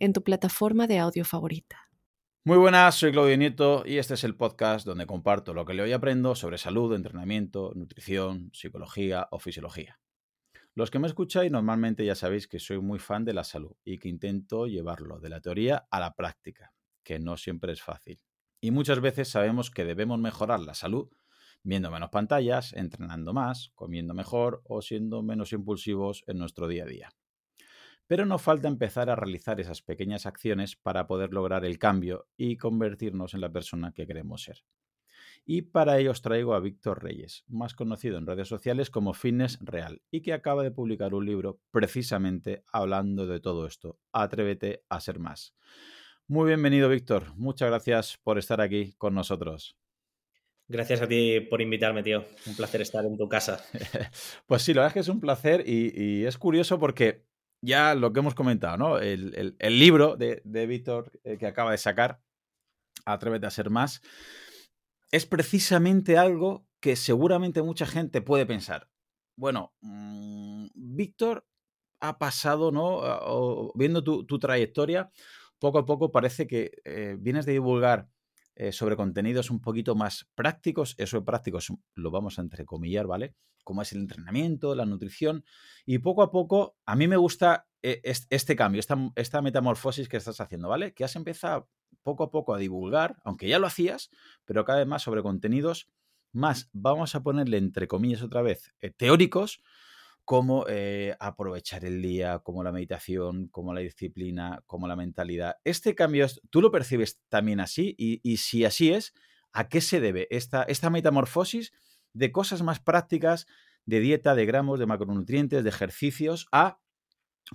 en tu plataforma de audio favorita. Muy buenas, soy Claudio Nieto y este es el podcast donde comparto lo que leo y aprendo sobre salud, entrenamiento, nutrición, psicología o fisiología. Los que me escucháis normalmente ya sabéis que soy muy fan de la salud y que intento llevarlo de la teoría a la práctica, que no siempre es fácil. Y muchas veces sabemos que debemos mejorar la salud viendo menos pantallas, entrenando más, comiendo mejor o siendo menos impulsivos en nuestro día a día. Pero nos falta empezar a realizar esas pequeñas acciones para poder lograr el cambio y convertirnos en la persona que queremos ser. Y para ello os traigo a Víctor Reyes, más conocido en redes sociales como Fitness Real, y que acaba de publicar un libro precisamente hablando de todo esto. Atrévete a ser más. Muy bienvenido, Víctor. Muchas gracias por estar aquí con nosotros. Gracias a ti por invitarme, tío. Un placer estar en tu casa. pues sí, la verdad es que es un placer y, y es curioso porque ya lo que hemos comentado, ¿no? El, libro de, Víctor eh, que acaba de sacar, Atrévete a ser más, es precisamente algo que seguramente mucha gente puede pensar. Bueno, mm, Víctor ha pasado, ¿no? viendo tu, trayectoria, poco a poco parece que eh, vienes de divulgar eh, sobre contenidos un poquito más prácticos. Eso de prácticos lo vamos a entrecomillar, ¿vale? Como es el entrenamiento, la nutrición. Y poco a poco, a mí me gusta eh, este cambio, esta, esta metamorfosis que estás haciendo, ¿vale? Que has empezado poco a poco a divulgar, aunque ya lo hacías, pero cada vez más sobre contenidos más, vamos a ponerle entre comillas otra vez, eh, teóricos, como eh, aprovechar el día, como la meditación, como la disciplina, como la mentalidad. Este cambio, ¿tú lo percibes también así? Y, si así es, ¿a qué se debe esta, esta metamorfosis de cosas más prácticas, de dieta, de gramos, de macronutrientes, de ejercicios, a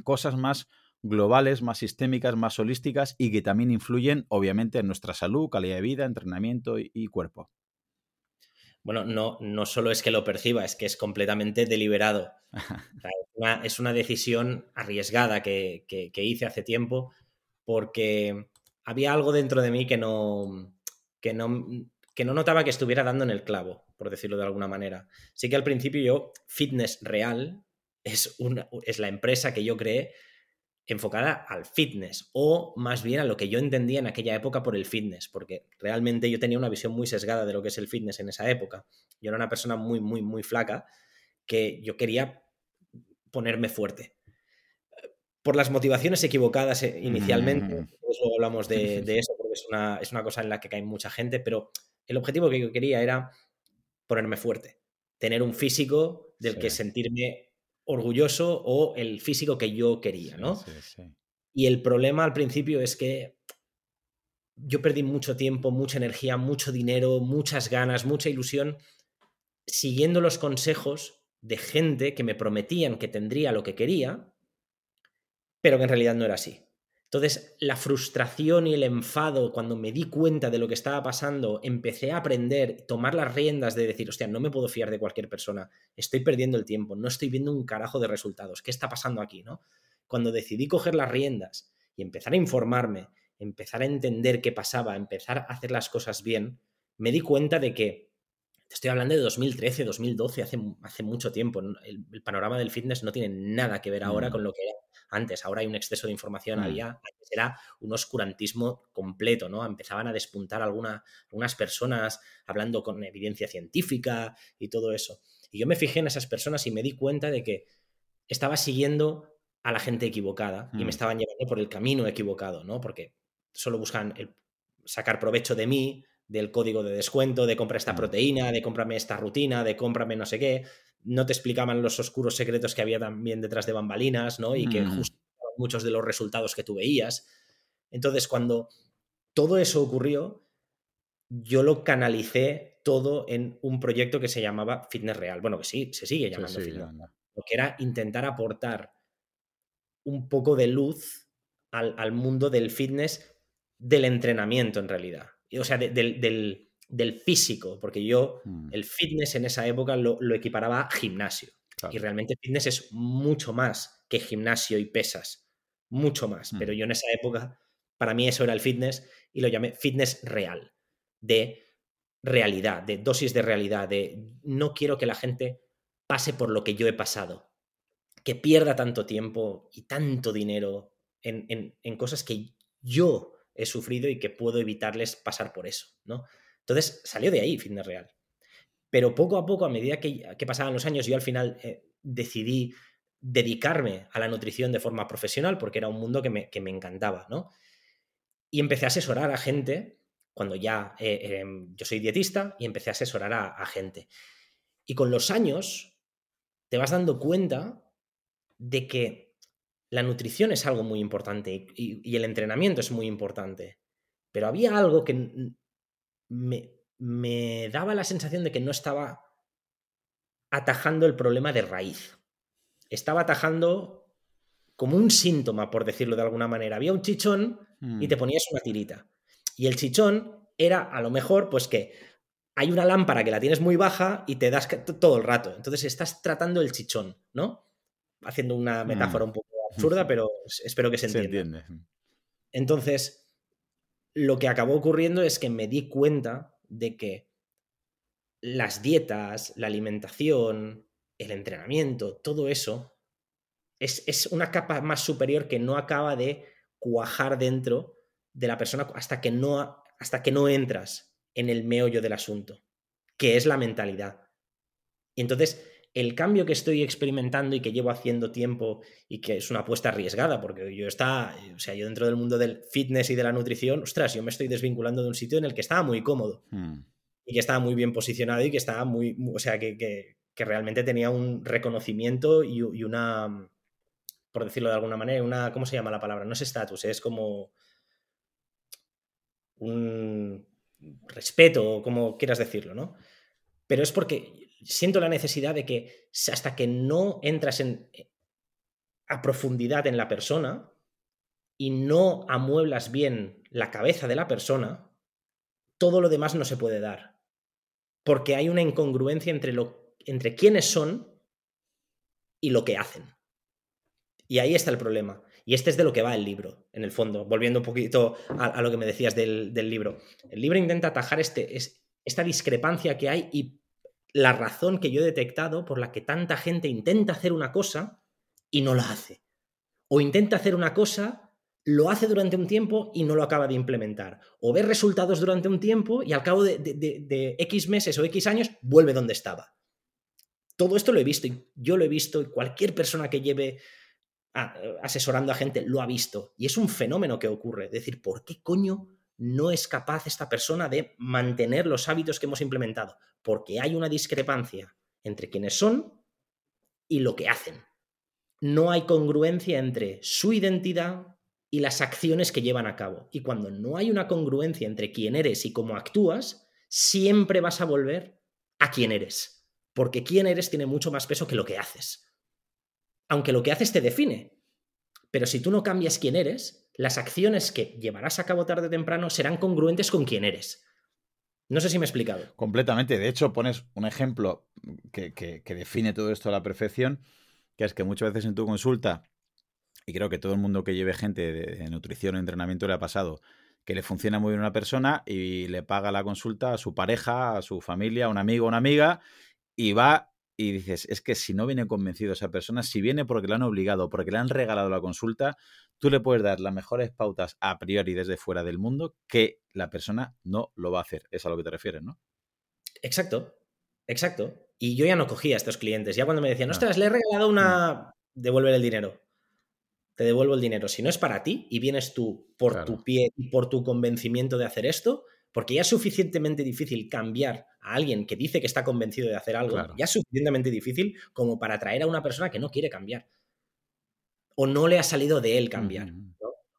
cosas más globales, más sistémicas, más holísticas y que también influyen, obviamente, en nuestra salud, calidad de vida, entrenamiento y cuerpo? Bueno, no, no solo es que lo perciba, es que es completamente deliberado. es, una, decisión arriesgada que, hice hace tiempo porque había algo dentro de mí que no, que no, que no notaba que estuviera dando en el clavo, por decirlo de alguna manera. Sí que al principio yo, Fitness Real, es, una, es la empresa que yo creé enfocada al fitness o más bien a lo que yo entendía en aquella época por el fitness, porque realmente yo tenía una visión muy sesgada de lo que es el fitness en esa época. Yo era una persona muy, muy, muy flaca que yo quería ponerme fuerte. Por las motivaciones equivocadas eh, inicialmente, mm. luego hablamos de, eso porque es una, es una cosa en la que cae mucha gente, pero el objetivo que yo quería era ponerme fuerte, tener un físico del que sentirme orgulloso o el físico que yo quería, ¿no? Y el problema al principio es que yo perdí mucho tiempo, mucha energía, mucho dinero, muchas ganas, mucha ilusión, siguiendo los consejos de gente que me prometían que tendría lo que quería, pero que en realidad no era así. Entonces, la frustración y el enfado, cuando me di cuenta de lo que estaba pasando, empecé a aprender, tomar las riendas de decir, hostia, no me puedo fiar de cualquier persona, estoy perdiendo el tiempo, no estoy viendo un carajo de resultados, ¿qué está pasando aquí? ¿no? Cuando decidí coger las riendas y empezar a informarme, empezar a entender qué pasaba, empezar a hacer las cosas bien, me di cuenta de que, estoy hablando de 2013, 2012, hace, hace mucho tiempo, el, el panorama del fitness no tiene nada que ver ahora mm. con lo que era antes. Ahora hay un exceso de información, mm. había, antes era un oscurantismo completo, ¿no? Empezaban a despuntar algunas personas hablando con evidencia científica y todo eso. Y yo me fijé en esas personas y me di cuenta de que estaba siguiendo a la gente equivocada y me mm. estaban llevando por el camino equivocado, ¿no? Porque solo buscan sacar provecho de mí, del código de descuento, de compra esta mm. proteína, de cómprame esta rutina, de cómprame no sé qué, no te explicaban los oscuros secretos que había también detrás de bambalinas, ¿no? Y que justificaban muchos de los resultados que tú veías. Entonces, cuando todo eso ocurrió, yo lo canalicé todo en un proyecto que se llamaba Fitness Real. Bueno, que sí, se sigue llamando Fitness. Lo que era intentar aportar un poco de luz al, al mundo del fitness del entrenamiento en realidad. O sea, del, del, físico, porque yo Mm, el fitness en esa época lo, lo equiparaba a gimnasio. claro. Y realmente fitness es mucho más que gimnasio y pesas. Mucho más. Mm. Pero yo en esa época, para mí eso era el fitness y lo llamé fitness real. De realidad, de dosis de realidad, de no quiero que la gente pase por lo que yo he pasado. Que pierda tanto tiempo y tanto dinero en, en- en cosas que yo he sufrido y que puedo evitarles pasar por eso, ¿no? Entonces salió de ahí Fitness Real. Pero poco a poco, a medida que, pasaban los años, yo al final eh, decidí dedicarme a la nutrición de forma profesional porque era un mundo que me, que me encantaba, ¿no? Y empecé a asesorar a gente cuando ya eh, em, yo soy dietista y empecé a asesorar a, gente. Y con los años te vas dando cuenta de que la nutrición es algo muy importante y, el entrenamiento es muy importante. Pero había algo que me, me daba la sensación de que no estaba atajando el problema de raíz. Estaba atajando como un síntoma, por decirlo de alguna manera. Había un chichón y Mm, te ponías una tirita. Y el chichón era a lo mejor pues que hay una lámpara que la tienes muy baja y te das todo el rato. Entonces estás tratando el chichón, ¿no? Haciendo una metáfora un poco absurda, pero es- espero que se Se entienda. entiende. Entonces, lo que acabó ocurriendo es que me di cuenta de que las dietas, la alimentación, el entrenamiento, todo eso es, es una capa más superior que no acaba de cuajar dentro de la persona hasta que no, hasta que no entras en el meollo del asunto, que es la mentalidad. Y entonces, el cambio que estoy experimentando y que llevo haciendo tiempo y que es una apuesta arriesgada, porque yo está, o sea, yo dentro del mundo del fitness y de la nutrición, ostras, yo me estoy desvinculando de un sitio en el que estaba muy cómodo Mm, y que estaba muy bien posicionado y que estaba muy, mu- o sea, que, que- que realmente tenía un reconocimiento y, y una, por decirlo de alguna manera, una, ¿cómo se llama la palabra? No es estatus, es como un respeto, o como quieras decirlo, ¿no? Pero es porque siento la necesidad de que hasta que no entras en, a profundidad en la persona y no amueblas bien la cabeza de la persona, todo lo demás no se puede dar. Porque hay una incongruencia entre, lo, entre quiénes son y lo que hacen. Y ahí está el problema. Y este es de lo que va el libro, en el fondo, volviendo un poquito a, a lo que me decías del, del, libro. El libro intenta atajar este, es, esta discrepancia que hay y la razón que yo he detectado por la que tanta gente intenta hacer una cosa y no la hace. O intenta hacer una cosa, lo hace durante un tiempo y no lo acaba de implementar. O ve resultados durante un tiempo y al cabo de, X meses o X años vuelve donde estaba. Todo esto lo he visto y yo lo he visto y cualquier persona que lleve asesorando a gente lo ha visto. Y es un fenómeno que ocurre. Es decir, ¿por qué coño no es capaz esta persona de mantener los hábitos que hemos implementado? Porque hay una discrepancia entre quienes son y lo que hacen. No hay congruencia entre su identidad y las acciones que llevan a cabo. Y cuando no hay una congruencia entre quién eres y cómo actúas, siempre vas a volver a quién eres. Porque quién eres tiene mucho más peso que lo que haces aunque lo que haces te define. Pero si tú no cambias quién eres, las acciones que llevarás a cabo tarde o temprano serán congruentes con quién eres. No sé si me he explicado. Completamente. De hecho, pones un ejemplo que, define todo esto a la perfección, que es que muchas veces en tu consulta, y creo que todo el mundo que lleve gente de, de nutrición o entrenamiento le ha pasado, que le funciona muy bien a una persona y le paga la consulta a su pareja, a su familia, a un amigo, a una amiga, y va y dices, es que si no viene convencido esa persona, si viene porque le han obligado, porque le han regalado la consulta, tú le puedes dar las mejores pautas a priori desde fuera del mundo que la persona no lo va a hacer. Es a lo que te refieres, ¿no? Exacto, exacto. Y yo ya no cogía a estos clientes. Ya cuando me decían, ostras, le he regalado una... Devuelve el dinero. Te devuelvo el dinero. Si no es para ti y vienes tú por claro. tu pie y por tu convencimiento de hacer esto, porque ya es suficientemente difícil cambiar a alguien que dice que está convencido de hacer algo, claro. ya es suficientemente difícil como para atraer a una persona que no quiere cambiar. O no le ha salido de él cambiar.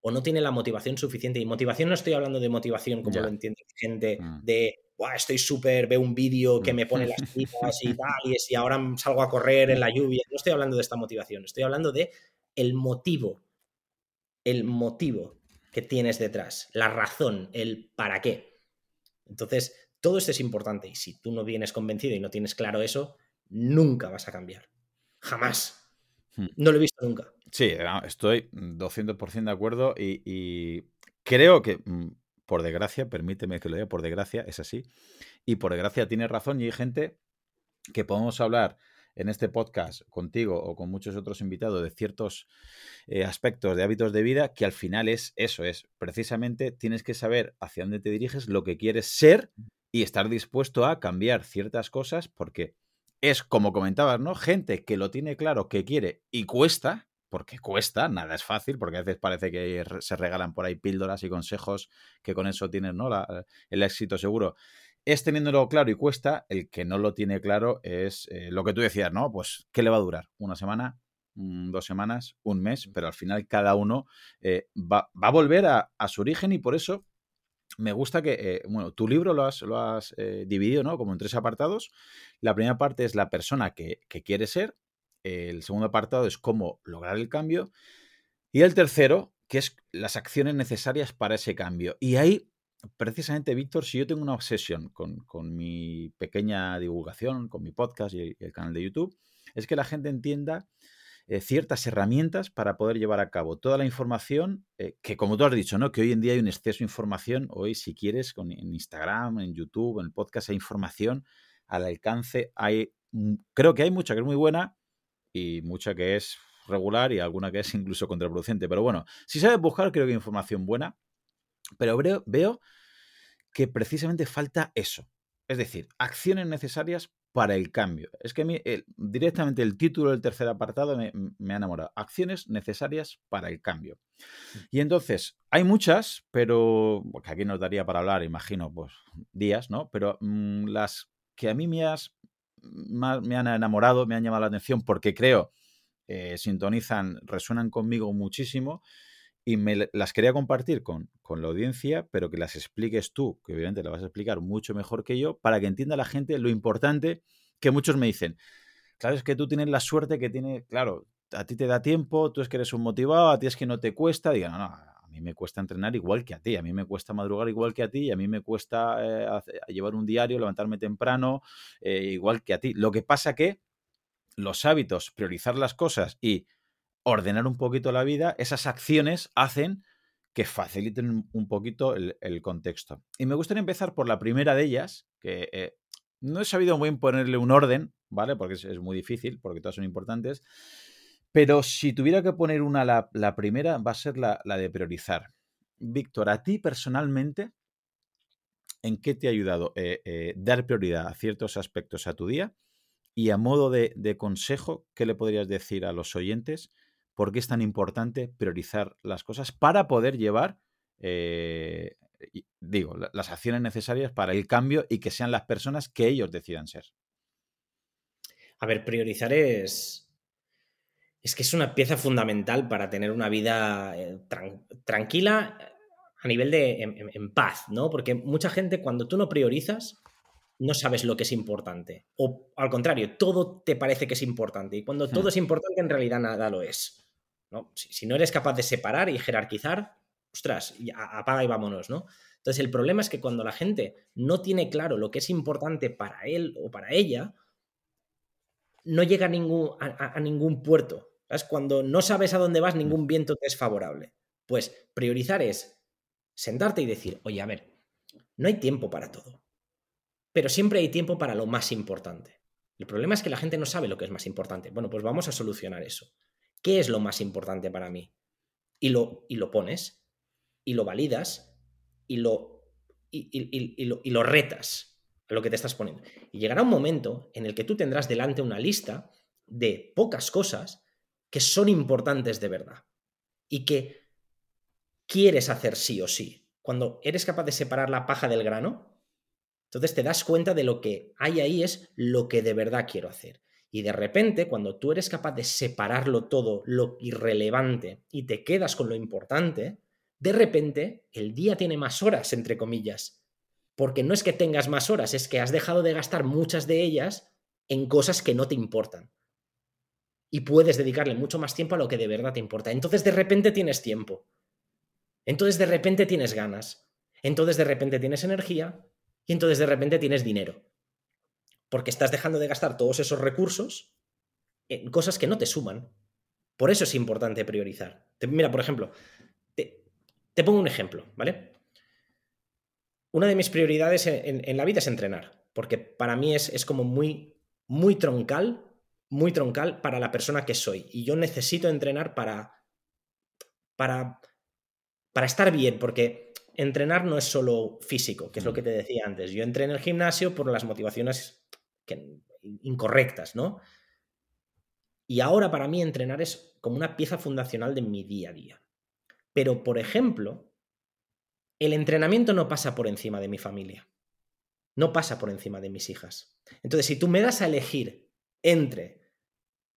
O no tiene la motivación suficiente. Y motivación no estoy hablando de motivación como ya. lo entiende gente, -huh. de estoy súper, veo un vídeo que me pone las tripas y tal, y, ahora salgo a correr en la lluvia. No estoy hablando de esta motivación, estoy hablando de el motivo. El motivo que tienes detrás, la razón, el para qué. Entonces, todo esto es importante y si tú no vienes convencido y no tienes claro eso, nunca vas a cambiar. Jamás. Hmm. No lo he visto nunca. Sí, estoy 200% de acuerdo y, creo que, mm, por desgracia, permíteme que lo diga, por desgracia, es así. Y por desgracia tiene razón y hay gente que podemos hablar en este podcast contigo o con muchos otros invitados de ciertos eh, aspectos de hábitos de vida que al final es eso, es precisamente tienes que saber hacia dónde te diriges, lo que quieres ser y estar dispuesto a cambiar ciertas cosas porque es como comentabas, ¿no? Gente que lo tiene claro, que quiere y cuesta, porque cuesta, nada es fácil, porque a veces parece que se regalan por ahí píldoras y consejos que con eso tienes, ¿no? el éxito seguro. Es teniéndolo claro y cuesta, el que no lo tiene claro es eh, lo que tú decías, ¿no? Pues, ¿qué le va a durar? ¿Una semana? Mm, ¿Dos semanas? ¿Un mes? Pero al final cada uno eh, va, a volver a, su origen y por eso me gusta que, eh, bueno, tu libro lo has, lo has dividido, ¿no? Como en tres apartados. La primera parte es la persona que, que quiere ser, el segundo apartado es cómo lograr el cambio. Y el tercero, que es las acciones necesarias para ese cambio. Y ahí, precisamente, Víctor, si yo tengo una obsesión con, mi pequeña divulgación, con mi podcast y el, canal de YouTube, es que la gente entienda eh, ciertas herramientas para poder llevar a cabo toda la información eh, que, como tú has dicho, ¿no? que hoy en día hay un exceso de información. Hoy, si quieres, con, en Instagram, en YouTube, en el podcast, hay información al alcance. Hay, mm, creo que hay mucha que es muy buena, y mucha que es regular y alguna que es incluso contraproducente. Pero bueno, si sabes buscar, creo que hay información buena. Pero veo, que precisamente falta eso. Es decir, acciones necesarias para el cambio. Es que a mí, directamente el título del tercer apartado me, me, ha enamorado. Acciones necesarias para el cambio. Mm. Y entonces, hay muchas, pero porque aquí nos daría para hablar, imagino, pues días, ¿no? Pero mm, las que a mí me has me han enamorado, me han llamado la atención porque creo, eh, sintonizan, resuenan conmigo muchísimo y me las quería compartir con, con, la audiencia, pero que las expliques tú, que obviamente la vas a explicar mucho mejor que yo, para que entienda la gente lo importante que muchos me dicen. Claro, es que tú tienes la suerte que tiene, claro, a ti te da tiempo, tú es que eres un motivado, a ti es que no te cuesta, diga, no, no, mí me cuesta entrenar igual que a ti, a mí me cuesta madrugar igual que a ti, a mí me cuesta eh, llevar un diario, levantarme temprano, eh, igual que a ti. Lo que pasa que los hábitos, priorizar las cosas y ordenar un poquito la vida, esas acciones hacen que faciliten un poquito el, contexto. Y me gustaría empezar por la primera de ellas, que eh, no he sabido muy bien ponerle un orden, ¿vale? Porque es muy difícil, porque todas son importantes. Pero si tuviera que poner una, la, primera va a ser la, de priorizar. Víctor, a ti personalmente, ¿en qué te ha ayudado eh, eh, dar prioridad a ciertos aspectos a tu día? Y a modo de, consejo, ¿qué le podrías decir a los oyentes? ¿Por qué es tan importante priorizar las cosas para poder llevar, eh, digo, las acciones necesarias para el cambio y que sean las personas que ellos decidan ser? A ver, priorizar es, es que es una pieza fundamental para tener una vida eh, tranquila a nivel de en, paz, ¿no? Porque mucha gente cuando tú no priorizas, no sabes lo que es importante. O al contrario, todo te parece que es importante. Y cuando todo hmm. es importante, en realidad nada lo es. ¿no? Si, no eres capaz de separar y jerarquizar, ostras, apaga y vámonos, ¿no? Entonces el problema es que cuando la gente no tiene claro lo que es importante para él o para ella, no llega ningún, a ningún puerto. ¿Sabes? Cuando no sabes a dónde vas, mm. ningún viento te es favorable. Pues priorizar es sentarte y decir, oye, a ver, no hay tiempo para todo, pero siempre hay tiempo para lo más importante. El problema es que la gente no sabe lo que es más importante. Bueno, pues vamos a solucionar eso. ¿Qué es lo más importante para mí? Y lo, y lo pones, y lo validas, y lo, y, lo, y lo retas a lo que te estás poniendo. Y llegará un momento en el que tú tendrás delante una lista de pocas cosas que son importantes de verdad y que quieres hacer sí o sí. Cuando eres capaz de separar la paja del grano, entonces te das cuenta de lo que hay ahí es lo que de verdad quiero hacer. Y de repente, cuando tú eres capaz de separarlo todo, lo irrelevante, y te quedas con lo importante, de repente el día tiene más horas, entre comillas. Porque no es que tengas más horas, es que has dejado de gastar muchas de ellas en cosas que no te importan y puedes dedicarle mucho más tiempo a lo que de verdad te importa. Entonces de repente tienes tiempo. Entonces de repente tienes ganas, entonces de repente tienes energía y entonces de repente tienes dinero. Porque estás dejando de gastar todos esos recursos en cosas que no te suman. Por eso es importante priorizar. Mira, por ejemplo, te, pongo un ejemplo, ¿vale? Una de mis prioridades en, la vida es entrenar, porque para mí es, es como muy, muy troncal, muy troncal para la persona que soy. Y yo necesito entrenar para, para, para estar bien, porque entrenar no es solo físico, que es lo que te decía antes. Yo entré en el gimnasio por las motivaciones incorrectas, ¿no? Y ahora para mí entrenar es como una pieza fundacional de mi día a día. Pero, por ejemplo, el entrenamiento no pasa por encima de mi familia. No pasa por encima de mis hijas. Entonces, si tú me das a elegir entre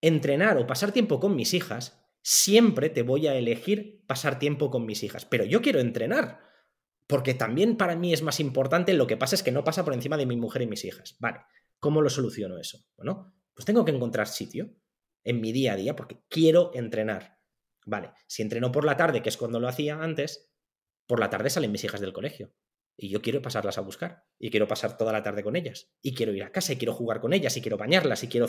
entrenar o pasar tiempo con mis hijas, siempre te voy a elegir pasar tiempo con mis hijas. Pero yo quiero entrenar, porque también para mí es más importante, lo que pasa es que no pasa por encima de mi mujer y mis hijas. Vale, ¿cómo lo soluciono eso? Bueno, pues tengo que encontrar sitio en mi día a día porque quiero entrenar. Vale, si entreno por la tarde, que es cuando lo hacía antes, por la tarde salen mis hijas del colegio. Y yo quiero pasarlas a buscar. Y quiero pasar toda la tarde con ellas. Y quiero ir a casa y quiero jugar con ellas y quiero bañarlas y quiero...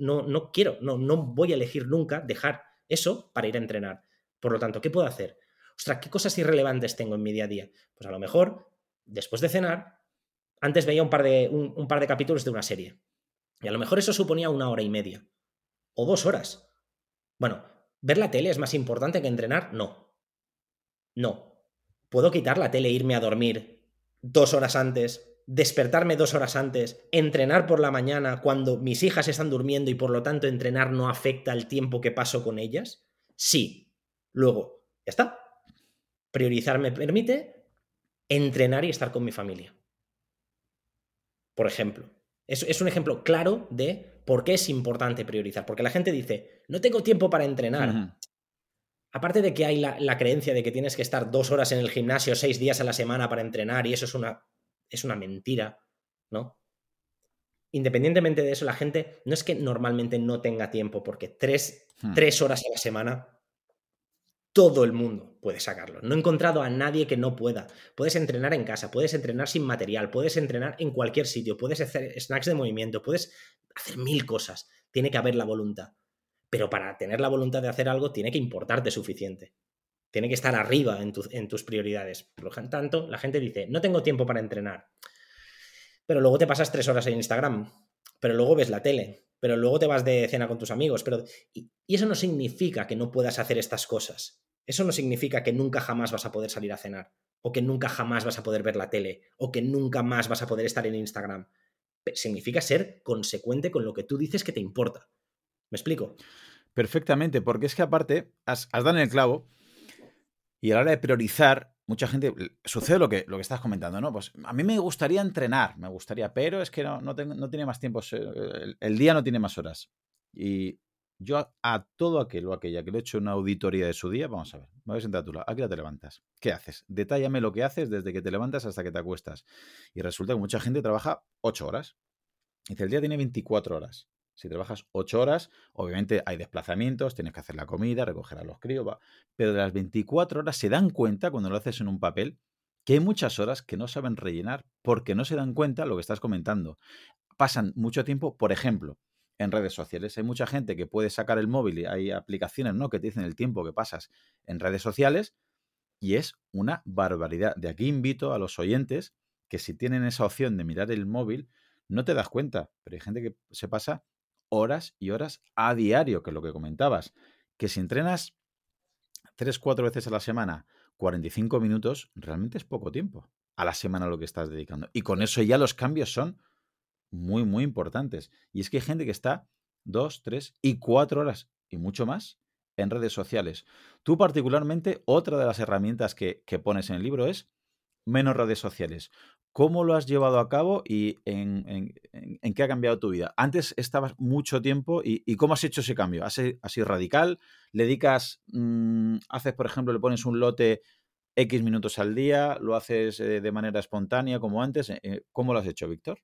no, no quiero, no, no voy a elegir nunca dejar eso para ir a entrenar. Por lo tanto, ¿qué puedo hacer? Ostras, ¿qué cosas irrelevantes tengo en mi día a día? Pues a lo mejor, después de cenar, antes veía un par de, un par de capítulos de una serie. Y a lo mejor eso suponía una hora y media o dos horas. Bueno, ¿ver la tele es más importante que entrenar? No. No. ¿Puedo quitar la tele e irme a dormir dos horas antes, despertarme dos horas antes, entrenar por la mañana cuando mis hijas están durmiendo y por lo tanto entrenar no afecta el tiempo que paso con ellas? Sí. Luego, ya está. Priorizar me permite entrenar y estar con mi familia. Por ejemplo. Es, es un ejemplo claro de ¿Por qué es importante priorizar? Porque la gente dice, no tengo tiempo para entrenar. Aparte de que hay la, creencia de que tienes que estar dos horas en el gimnasio seis días a la semana para entrenar y eso es una, es una mentira, ¿no? Independientemente de eso, la gente no es que normalmente no tenga tiempo, porque tres, hmm. tres horas a la semana todo el mundo puede sacarlo. No he encontrado a nadie que no pueda. Puedes entrenar en casa, puedes entrenar sin material, puedes entrenar en cualquier sitio, puedes hacer snacks de movimiento, puedes hacer mil cosas. Tiene que haber la voluntad. Pero para tener la voluntad de hacer algo, tiene que importarte suficiente. Tiene que estar arriba en, tus prioridades. Por lo tanto, la gente dice, no tengo tiempo para entrenar. Pero luego te pasas tres horas en Instagram. Pero luego ves la tele. Pero luego te vas de cena con tus amigos. Pero... y eso no significa que no puedas hacer estas cosas. Eso no significa que nunca jamás vas a poder salir a cenar. O que nunca jamás vas a poder ver la tele. O que nunca más vas a poder estar en Instagram significa ser consecuente con lo que tú dices que te importa. ¿Me explico? Perfectamente, porque es que aparte has, dado en el clavo y a la hora de priorizar, mucha gente, sucede lo que, lo que estás comentando, ¿no? Pues a mí me gustaría entrenar, me gustaría, pero es que no, no, no tiene más tiempo, el, día no tiene más horas. Y yo a, todo aquel o aquella que le he hecho una auditoría de su día, vamos a ver, me voy a sentar a tu lado, aquí te levantas. ¿Qué haces? Detállame lo que haces desde que te levantas hasta que te acuestas. Y resulta que mucha gente trabaja 8 horas. Dice, el día tiene 24 horas. Si trabajas 8 horas, obviamente hay desplazamientos, tienes que hacer la comida, recoger a los críos, pero de las 24 horas se dan cuenta cuando lo haces en un papel que hay muchas horas que no saben rellenar porque no se dan cuenta lo que estás comentando. Pasan mucho tiempo, por ejemplo, en redes sociales. Hay mucha gente que puede sacar el móvil y hay aplicaciones ¿no? que te dicen el tiempo que pasas en redes sociales y es una barbaridad. De aquí invito a los oyentes que si tienen esa opción de mirar el móvil, no te das cuenta, pero hay gente que se pasa horas y horas a diario, que es lo que comentabas, que si entrenas tres, cuatro veces a la semana, 45 minutos, realmente es poco tiempo a la semana lo que estás dedicando. Y con eso ya los cambios son muy, muy importantes. Y es que hay gente que está dos, tres y cuatro horas y mucho más en redes sociales. Tú particularmente, otra de las herramientas que, pones en el libro es menos redes sociales. ¿Cómo lo has llevado a cabo y en, qué ha cambiado tu vida? Antes estabas mucho tiempo y, ¿cómo has hecho ese cambio? ¿Has sido radical? ¿Le dedicas, mm, haces, por ejemplo, le pones un lote X minutos al día? ¿Lo haces eh, de manera espontánea como antes? Eh, eh, ¿Cómo lo has hecho, Víctor?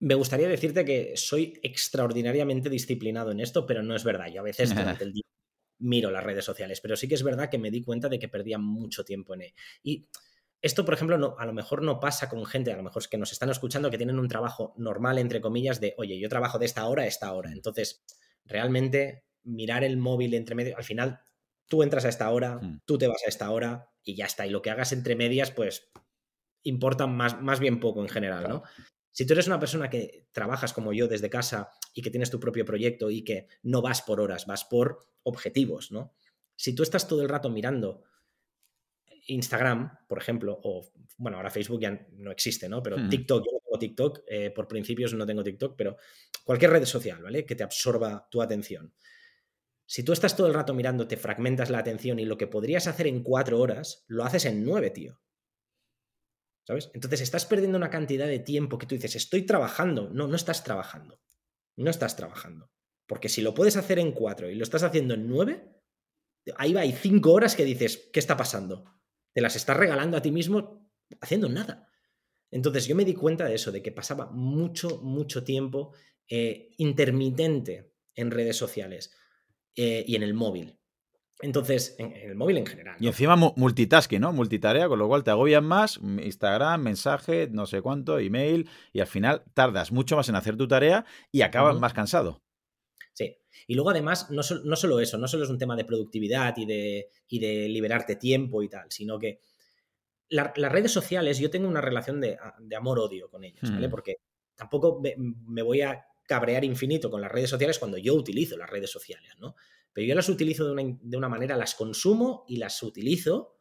Me gustaría decirte que soy extraordinariamente disciplinado en esto, pero no es verdad. Yo a veces durante el día miro las redes sociales, pero sí que es verdad que me di cuenta de que perdía mucho tiempo en él. Y esto, por ejemplo, no, a lo mejor no pasa con gente, a lo mejor es que nos están escuchando que tienen un trabajo normal, entre comillas, de, oye, yo trabajo de esta hora a esta hora. Entonces, realmente mirar el móvil entre medio, al final tú entras a esta hora, mm. tú te vas a esta hora y ya está. Y lo que hagas entre medias, pues importa más, más bien poco en general, ¿no? Si tú eres una persona que trabajas como yo desde casa y que tienes tu propio proyecto y que no vas por horas, vas por objetivos, ¿no? Si tú estás todo el rato mirando Instagram, por ejemplo, o bueno, ahora Facebook ya no existe, ¿no? Pero hmm. TikTok, yo no tengo TikTok, eh, por principios no tengo TikTok, pero cualquier red social, ¿vale? Que te absorba tu atención. Si tú estás todo el rato mirando, te fragmentas la atención y lo que podrías hacer en cuatro horas, lo haces en nueve, tío. ¿Sabes? Entonces estás perdiendo una cantidad de tiempo que tú dices, estoy trabajando. No, no estás trabajando. No estás trabajando. Porque si lo puedes hacer en cuatro y lo estás haciendo en nueve, ahí va, hay cinco horas que dices, ¿qué está pasando? Te las estás regalando a ti mismo haciendo nada. Entonces yo me di cuenta de eso, de que pasaba mucho, mucho tiempo eh, intermitente en redes sociales eh, y en el móvil. Entonces, en, el móvil en general. Y encima multitasking, ¿no? Multitarea, con lo cual te agobian más, Instagram, mensaje, no sé cuánto, email, y al final tardas mucho más en hacer tu tarea y acabas más cansado. Y luego además, no, solo eso, no solo es un tema de productividad y de, de liberarte tiempo y tal, sino que las redes sociales, yo tengo una relación de, amor-odio con ellas, ¿vale? Hmm. Porque tampoco me voy a cabrear infinito con las redes sociales cuando yo utilizo las redes sociales, ¿no? Pero yo las utilizo de una, de una manera, las consumo y las utilizo,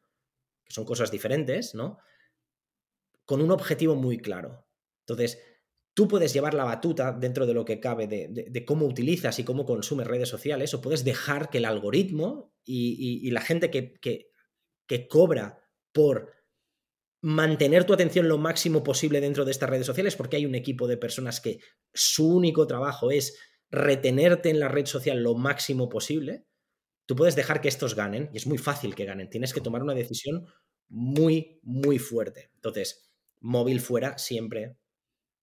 que son cosas diferentes, ¿no? Con un objetivo muy claro. Entonces, tú puedes llevar la batuta dentro de lo que cabe de, cómo utilizas y cómo consumes redes sociales, o puedes dejar que el algoritmo y, la gente que, que, que, cobra por mantener tu atención lo máximo posible dentro de estas redes sociales, porque hay un equipo de personas que su único trabajo es retenerte en la red social lo máximo posible, tú puedes dejar que estos ganen, y es muy fácil que ganen, tienes que tomar una decisión muy, muy fuerte. Entonces, móvil fuera siempre,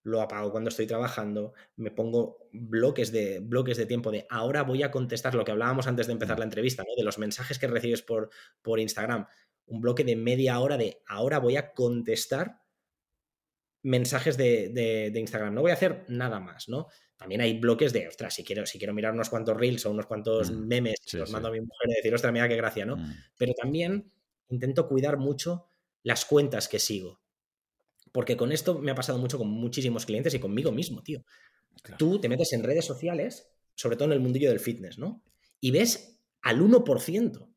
lo apago cuando estoy trabajando, me pongo bloques de, bloques de tiempo de ahora voy a contestar lo que hablábamos antes de empezar la entrevista, ¿no? de los mensajes que recibes por, por Instagram un bloque de media hora de ahora voy a contestar mensajes de, Instagram. No voy a hacer nada más, ¿no? También hay bloques de, ostras, si quiero, si quiero mirar unos cuantos reels o unos cuantos mm, memes, los mando a mi mujer y decir, ostras, mira qué gracia, ¿no? Mm. Pero también intento cuidar mucho las cuentas que sigo. Porque con esto me ha pasado mucho con muchísimos clientes y conmigo mismo, tío. Tú te metes en redes sociales, sobre todo en el mundillo del fitness, ¿no? Y ves al 1%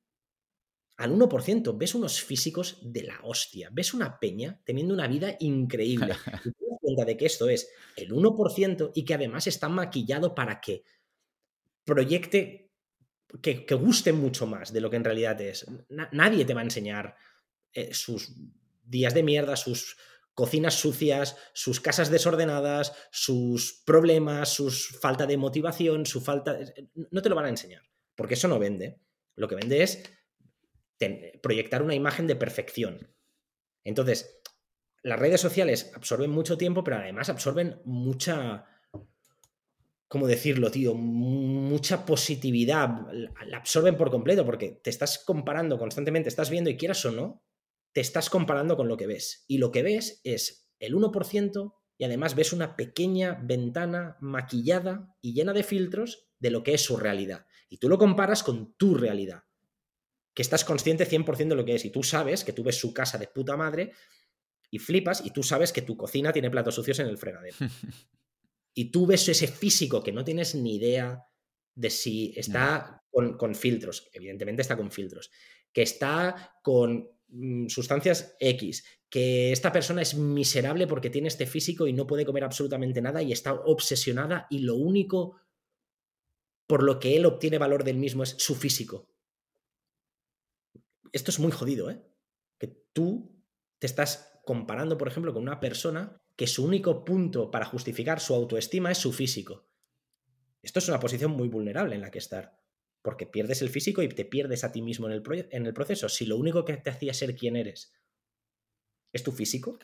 al 1%, ves unos físicos de la hostia, ves una peña teniendo una vida increíble. Y te das cuenta de que esto es el 1% y que además está maquillado para que proyecte, que, guste mucho más de lo que en realidad es. nadie te va a enseñar eh, sus días de mierda, sus cocinas sucias, sus casas desordenadas, sus problemas, sus falta de motivación, su falta... No te lo van a enseñar, porque eso no vende. Lo que vende es proyectar una imagen de perfección. Entonces, las redes sociales absorben mucho tiempo, pero además absorben mucha, ¿cómo decirlo, tío? Mucha positividad. La absorben por completo porque te estás comparando constantemente, estás viendo y quieras o no, te estás comparando con lo que ves. Y lo que ves es el 1% y además ves una pequeña ventana maquillada y llena de filtros de lo que es su realidad. Y tú lo comparas con tu realidad que estás consciente 100% de lo que es y tú sabes que tú ves su casa de puta madre y flipas y tú sabes que tu cocina tiene platos sucios en el fregadero. y tú ves ese físico que no tienes ni idea de si está con, filtros, evidentemente está con filtros, que está con sustancias X, que esta persona es miserable porque tiene este físico y no puede comer absolutamente nada y está obsesionada y lo único por lo que él obtiene valor del mismo es su físico esto es muy jodido, ¿eh? Que tú te estás comparando, por ejemplo, con una persona que su único punto para justificar su autoestima es su físico. Esto es una posición muy vulnerable en la que estar, porque pierdes el físico y te pierdes a ti mismo en el, en el proceso. Si lo único que te hacía ser quien eres es tu físico,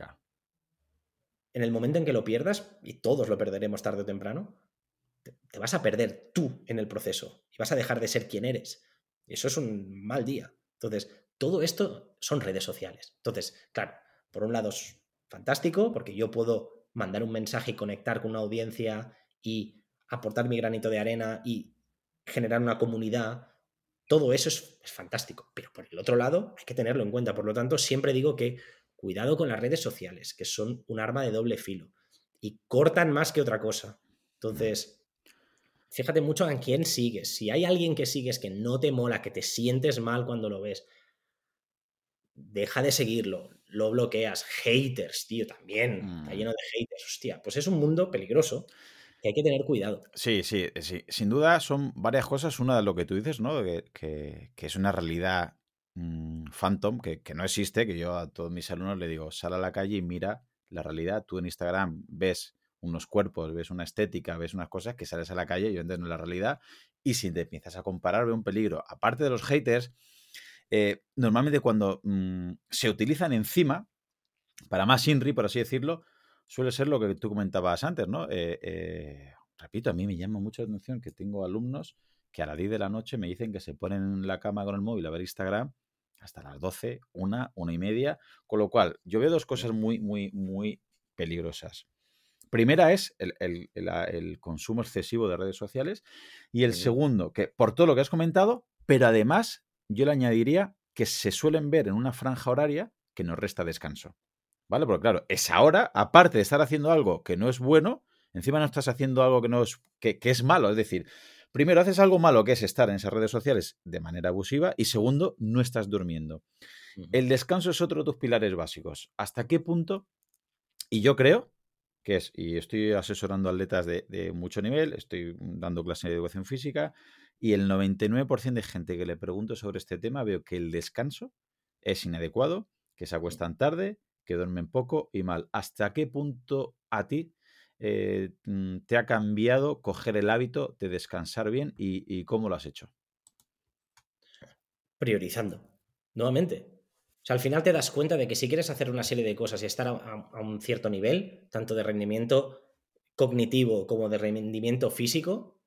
en el momento en que lo pierdas, y todos lo perderemos tarde o temprano, te vas a perder tú en el proceso y vas a dejar de ser quien eres. Eso es un mal día. Entonces, todo esto son redes sociales. Entonces, claro, por un lado es fantástico porque yo puedo mandar un mensaje y conectar con una audiencia y aportar mi granito de arena y generar una comunidad. Todo eso es, es fantástico. Pero por el otro lado, hay que tenerlo en cuenta. Por lo tanto, siempre digo que cuidado con las redes sociales, que son un arma de doble filo y cortan más que otra cosa. Entonces, fíjate mucho en quién sigues. Si hay alguien que sigues que no te mola, que te sientes mal cuando lo ves, deja de seguirlo, lo bloqueas. Haters, tío, también. Está lleno mm. de haters. Hostia, pues es un mundo peligroso que hay que tener cuidado. Sí, sí, sí. Sin duda son varias cosas. Una de lo que tú dices, ¿no? que es una realidad Mm, Phantom, que, no existe, que yo a todos mis alumnos le digo, sal a la calle y mira la realidad. Tú en Instagram ves unos cuerpos, ves una estética, ves unas cosas que sales a la calle y yo entiendo la realidad. Y si te empiezas a comparar, ve un peligro. Aparte de los haters, eh, normalmente cuando mm, se utilizan encima, para más INRI, por así decirlo, suele ser lo que tú comentabas antes, ¿no? Eh, eh, repito, a mí me llama mucho la atención que tengo alumnos que a las 10 de la noche me dicen que se ponen en la cama con el móvil a ver Instagram hasta las 12, una, una y media. Con lo cual, yo veo dos cosas muy, muy, muy peligrosas. Primera es el, consumo excesivo de redes sociales y el segundo, que por todo lo que has comentado, pero además yo le añadiría que se suelen ver en una franja horaria que nos resta descanso. ¿Vale? Porque claro, esa hora, aparte de estar haciendo algo que no es bueno, encima no estás haciendo algo que no es, que es malo. Es decir, Primero, haces algo malo, que es estar en esas redes sociales de manera abusiva. Y segundo, no estás durmiendo. El descanso es otro de tus pilares básicos. ¿Hasta qué punto? Y yo creo que es, y estoy asesorando atletas de, mucho nivel, estoy dando clases de educación física, y el 99% de gente que le pregunto sobre este tema veo que el descanso es inadecuado, que se acuestan tarde, que duermen poco y mal. ¿Hasta qué punto a ti eh, mm, te ha cambiado coger el hábito de descansar bien y, cómo lo has hecho? Priorizando, nuevamente. O sea, al final te das cuenta de que si quieres hacer una serie de cosas y estar a, un cierto nivel, tanto de rendimiento cognitivo como de rendimiento físico,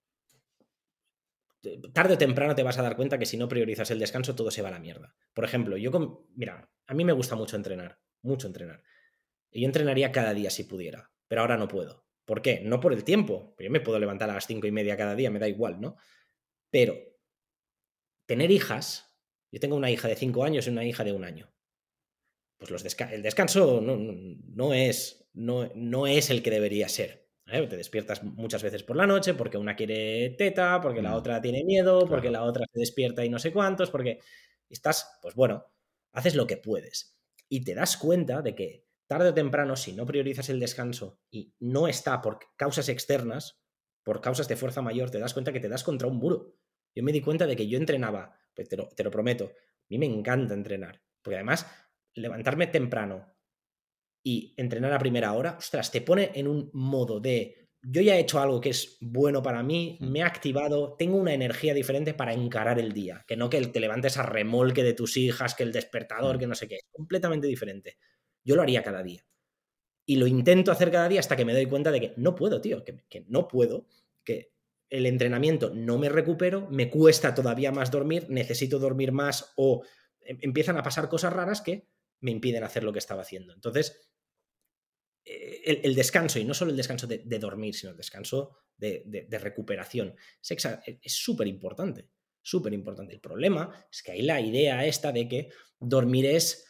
tarde o temprano te vas a dar cuenta que si no priorizas el descanso todo se va a la mierda. Por ejemplo, yo mira, a mí me gusta mucho entrenar, mucho entrenar. Y yo entrenaría cada día si pudiera, pero ahora no puedo. ¿Por qué? No por el tiempo. Yo me puedo levantar a las cinco y media cada día, me da igual, ¿no? Pero tener hijas, yo tengo una hija de cinco años y una hija de un año. Pues los el descanso no, es, no, no, es el que debería ser. ¿eh? Te despiertas muchas veces por la noche porque una quiere teta, porque la mm. otra tiene miedo, porque la otra se despierta y no sé cuántos, porque estás, pues bueno, haces lo que puedes. Y te das cuenta de que tarde o temprano, si no priorizas el descanso y no está por causas externas, por causas de fuerza mayor, te das cuenta que te das contra un muro. Yo me di cuenta de que yo entrenaba, pues te, lo, te lo prometo, a mí me encanta entrenar, porque además levantarme temprano y entrenar a primera hora, ostras, te pone en un modo de yo ya he hecho algo que es bueno para mí, me he activado, tengo una energía diferente para encarar el día, que no que te levantes a remolque de tus hijas, que el despertador, que no sé qué, es completamente diferente. Yo lo haría cada día. Y lo intento hacer cada día hasta que me doy cuenta de que no puedo, tío, que, no puedo, que el entrenamiento no me recupero, me cuesta todavía más dormir, necesito dormir más o em, empiezan a pasar cosas raras que me impiden hacer lo que estaba haciendo. Entonces, eh, el, descanso, y no solo el descanso de, dormir, sino el descanso de, recuperación, es súper importante, súper importante. El problema es que hay la idea esta de que dormir es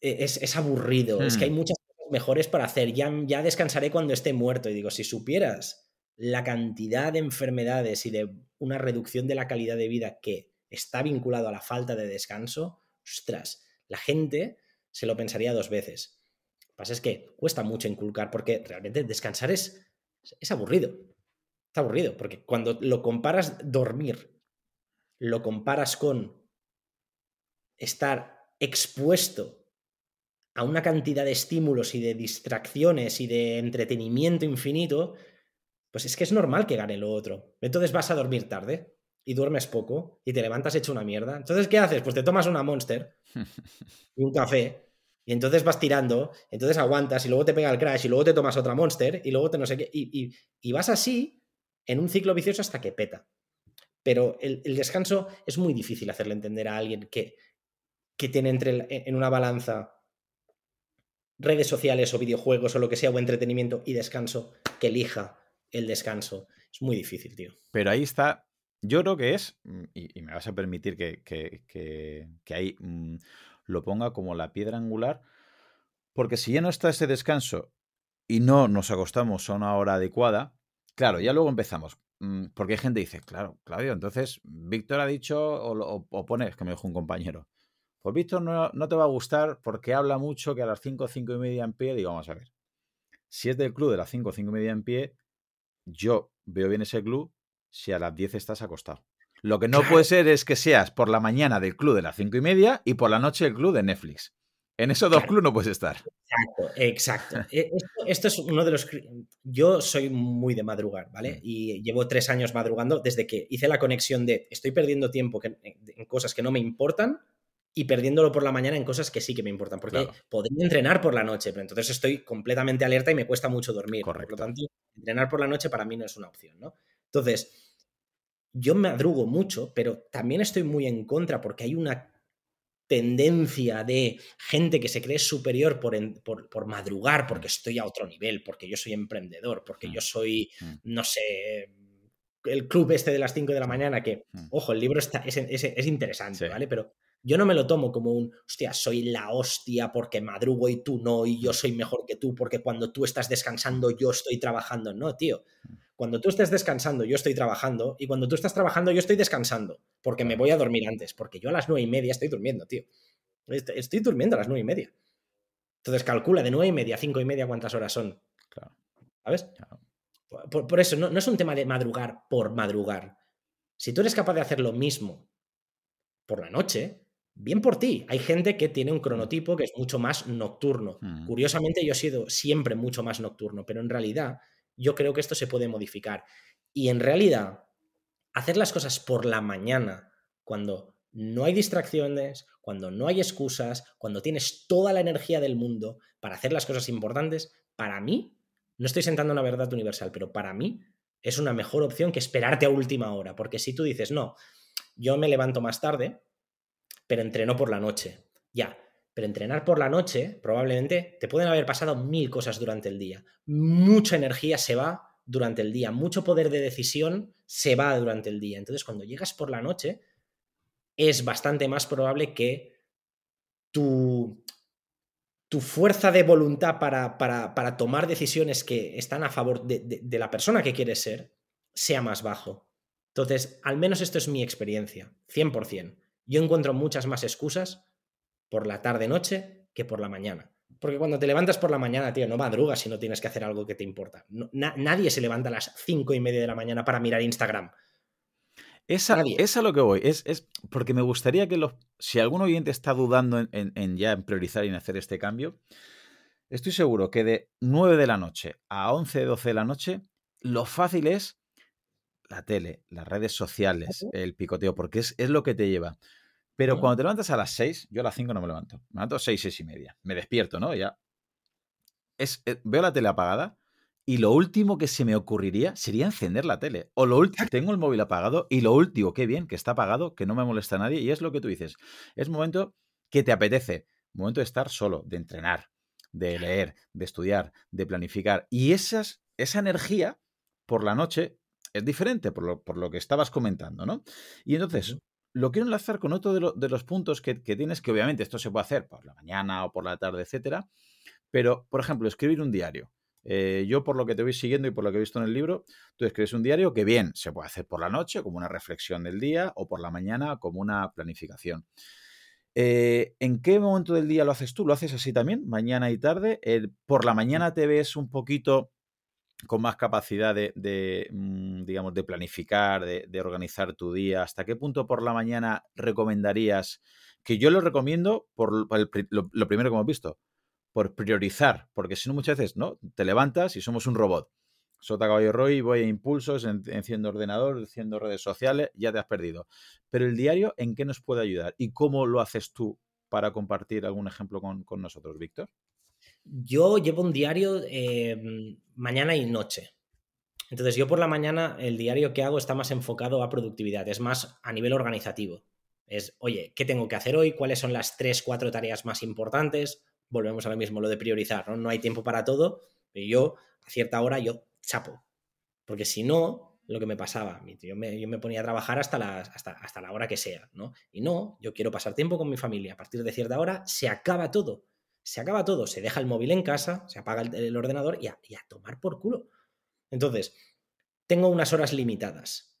e-, es, aburrido, es que hay hmm. muchas cosas mejores para hacer, ya, ya descansaré cuando esté muerto. Y digo, si supieras la cantidad de enfermedades y de una reducción de la calidad de vida que está vinculado a la falta de descanso, ostras, la gente se lo pensaría dos veces. Lo que pasa es que cuesta mucho inculcar porque realmente descansar es, es aburrido. Está aburrido, porque cuando lo comparas dormir, lo comparas con estar expuesto a una cantidad de estímulos y de distracciones y de entretenimiento infinito, pues es que es normal que gane lo otro. Entonces vas a dormir tarde y duermes poco y te levantas hecho una mierda. Entonces, ¿qué haces? Pues te tomas una Monster y un café y entonces vas tirando, entonces aguantas y luego te pega el crash y luego te tomas otra Monster y luego te no sé qué. Y, y vas así en un ciclo vicioso hasta que peta. pero el, descanso es muy difícil hacerle entender a alguien que, que tiene entre, en una balanza redes sociales o videojuegos o lo que sea, o entretenimiento y descanso, que elija el descanso. Es muy difícil, tío. Pero ahí está, yo creo que es, mm, y, me vas a permitir que, que, ahí mm, lo ponga como la piedra angular, porque si ya no está ese descanso y no nos acostamos a una hora adecuada, claro, ya luego empezamos. Mm, porque hay gente que dice, claro, Claudio, entonces Víctor ha dicho, o, o, pone, es que me dijo un compañero, pues Víctor no, no, te va a gustar porque habla mucho que a las 5, 5 y media en pie, digo, vamos a ver. Si es del club de las 5, 5 y media en pie, yo veo bien ese club si a las 10 estás acostado. Lo que no puede ser es que seas por la mañana del club de las 5 y media y por la noche del club de Netflix. En esos dos clubes no puedes estar. Exacto, exacto. E, esto, es uno de los... Yo soy muy de madrugar, ¿vale? Mm. Y llevo tres años madrugando desde que hice la conexión de estoy perdiendo tiempo en cosas que no me importan y perdiéndolo por la mañana en cosas que sí que me importan. Porque podría entrenar por la noche, pero entonces estoy completamente alerta y me cuesta mucho dormir. Por lo tanto, entrenar por la noche para mí no es una opción, ¿no? Entonces, yo madrugo mucho, pero también estoy muy en contra porque hay una tendencia de gente que se cree superior por, por, madrugar, porque estoy a otro nivel, porque yo soy emprendedor, porque mm. yo soy, mm. no sé, el club este de las 5 de la mañana, que, mm. ojo, el libro está, es, interesante, ¿vale? Pero yo no me lo tomo como un, hostia, soy la hostia porque madrugo y tú no, y yo soy mejor que tú porque cuando tú estás descansando yo estoy trabajando. No, tío. Cuando tú estés descansando, yo estoy trabajando, y cuando tú estás trabajando, yo estoy descansando, porque me voy a dormir antes, porque yo a las nueve y media estoy durmiendo, tío. Estoy durmiendo a las nueve y media. Entonces calcula de nueve y media a cinco y media cuántas horas son. Claro. ¿Sabes? Por, eso, no, no es un tema de madrugar por madrugar. Si tú eres capaz de hacer lo mismo por la noche, bien por ti. Hay gente que tiene un cronotipo que es mucho más nocturno. Mm. Curiosamente, yo he sido siempre mucho más nocturno, pero en realidad yo creo que esto se puede modificar. Y en realidad, hacer las cosas por la mañana, cuando no hay distracciones, cuando no hay excusas, cuando tienes toda la energía del mundo para hacer las cosas importantes, para mí, no estoy sentando una verdad universal, pero para mí es una mejor opción que esperarte a última hora, porque si tú dices, no, yo me levanto más tarde, pero entreno por la noche, ya, pero entrenar por la noche, probablemente te pueden haber pasado mil cosas durante el día. Mucha energía se va durante el día, mucho poder de decisión se va durante el día. Entonces, cuando llegas por la noche, es bastante más probable que tu, tu fuerza de voluntad para, para, tomar decisiones que están a favor de, de la persona que quieres ser sea más bajo. Entonces, al menos esto es mi experiencia, 100%. Yo encuentro muchas más excusas por la tarde-noche que por la mañana. Porque cuando te levantas por la mañana, tío, no madrugas si no tienes que hacer algo que te importa. nadie se levanta a las cinco y media de la mañana para mirar Instagram. Esa, es a lo que voy. Es, es, porque me gustaría que los, si algún oyente está dudando en, ya en priorizar y en hacer este cambio, estoy seguro que de 9 de la noche a 11, 12 de la noche, lo fácil es la tele, las redes sociales, el picoteo, porque es, es lo que te lleva. Pero cuando te levantas a las 6, yo a las 5 no me levanto. Me levanto a 6, 6 y media. Me despierto, ¿no? Ya. Es, eh, veo la tele apagada y lo último que se me ocurriría sería encender la tele. O lo último, tengo el móvil apagado y lo último, qué bien, que está apagado, que no me molesta a nadie. Y es lo que tú dices. Es momento que te apetece. Momento de estar solo, de entrenar, de leer, de estudiar, de planificar. Y esas, esa energía por la noche es diferente por lo, por lo que estabas comentando, ¿no? Y entonces, lo quiero enlazar con otro de, los puntos que, tienes, que obviamente esto se puede hacer por la mañana o por la tarde, etcétera. Pero, por ejemplo, escribir un diario. Eh, yo, por lo que te voy siguiendo y por lo que he visto en el libro, tú escribes un diario que bien se puede hacer por la noche, como una reflexión del día, o por la mañana, como una planificación. Eh, ¿En qué momento del día lo haces tú? ¿Lo haces así también? ¿Mañana y tarde? ¿Por la mañana te ves un poquito con más capacidad de, mm, digamos, de planificar, de, organizar tu día? ¿Hasta qué punto por la mañana recomendarías? Que yo lo recomiendo por lo, primero que hemos visto, por priorizar, porque si no muchas veces, ¿no? Te levantas y somos un robot. Sota caballo Roy, voy a impulsos, enciendo ordenador, enciendo redes sociales, ya te has perdido. Pero el diario, ¿en qué nos puede ayudar? ¿Y cómo lo haces tú para compartir algún ejemplo con, con nosotros, Víctor? Yo llevo un diario em, mañana y noche. Entonces yo por la mañana el diario que hago está más enfocado a productividad, es más a nivel organizativo. Es, oye, ¿qué tengo que hacer hoy? ¿Cuáles son las tres, cuatro tareas más importantes? Volvemos a lo mismo, lo de priorizar, ¿no? No hay tiempo para todo, pero yo a cierta hora yo chapo. Porque si no, lo que me pasaba, yo me, yo me ponía a trabajar hasta, hasta, hasta la hora que sea, ¿no? Y no, yo quiero pasar tiempo con mi familia. A partir de cierta hora se acaba todo. Se acaba todo, se deja el móvil en casa, se apaga el, ordenador y a, tomar por culo. Entonces, tengo unas horas limitadas.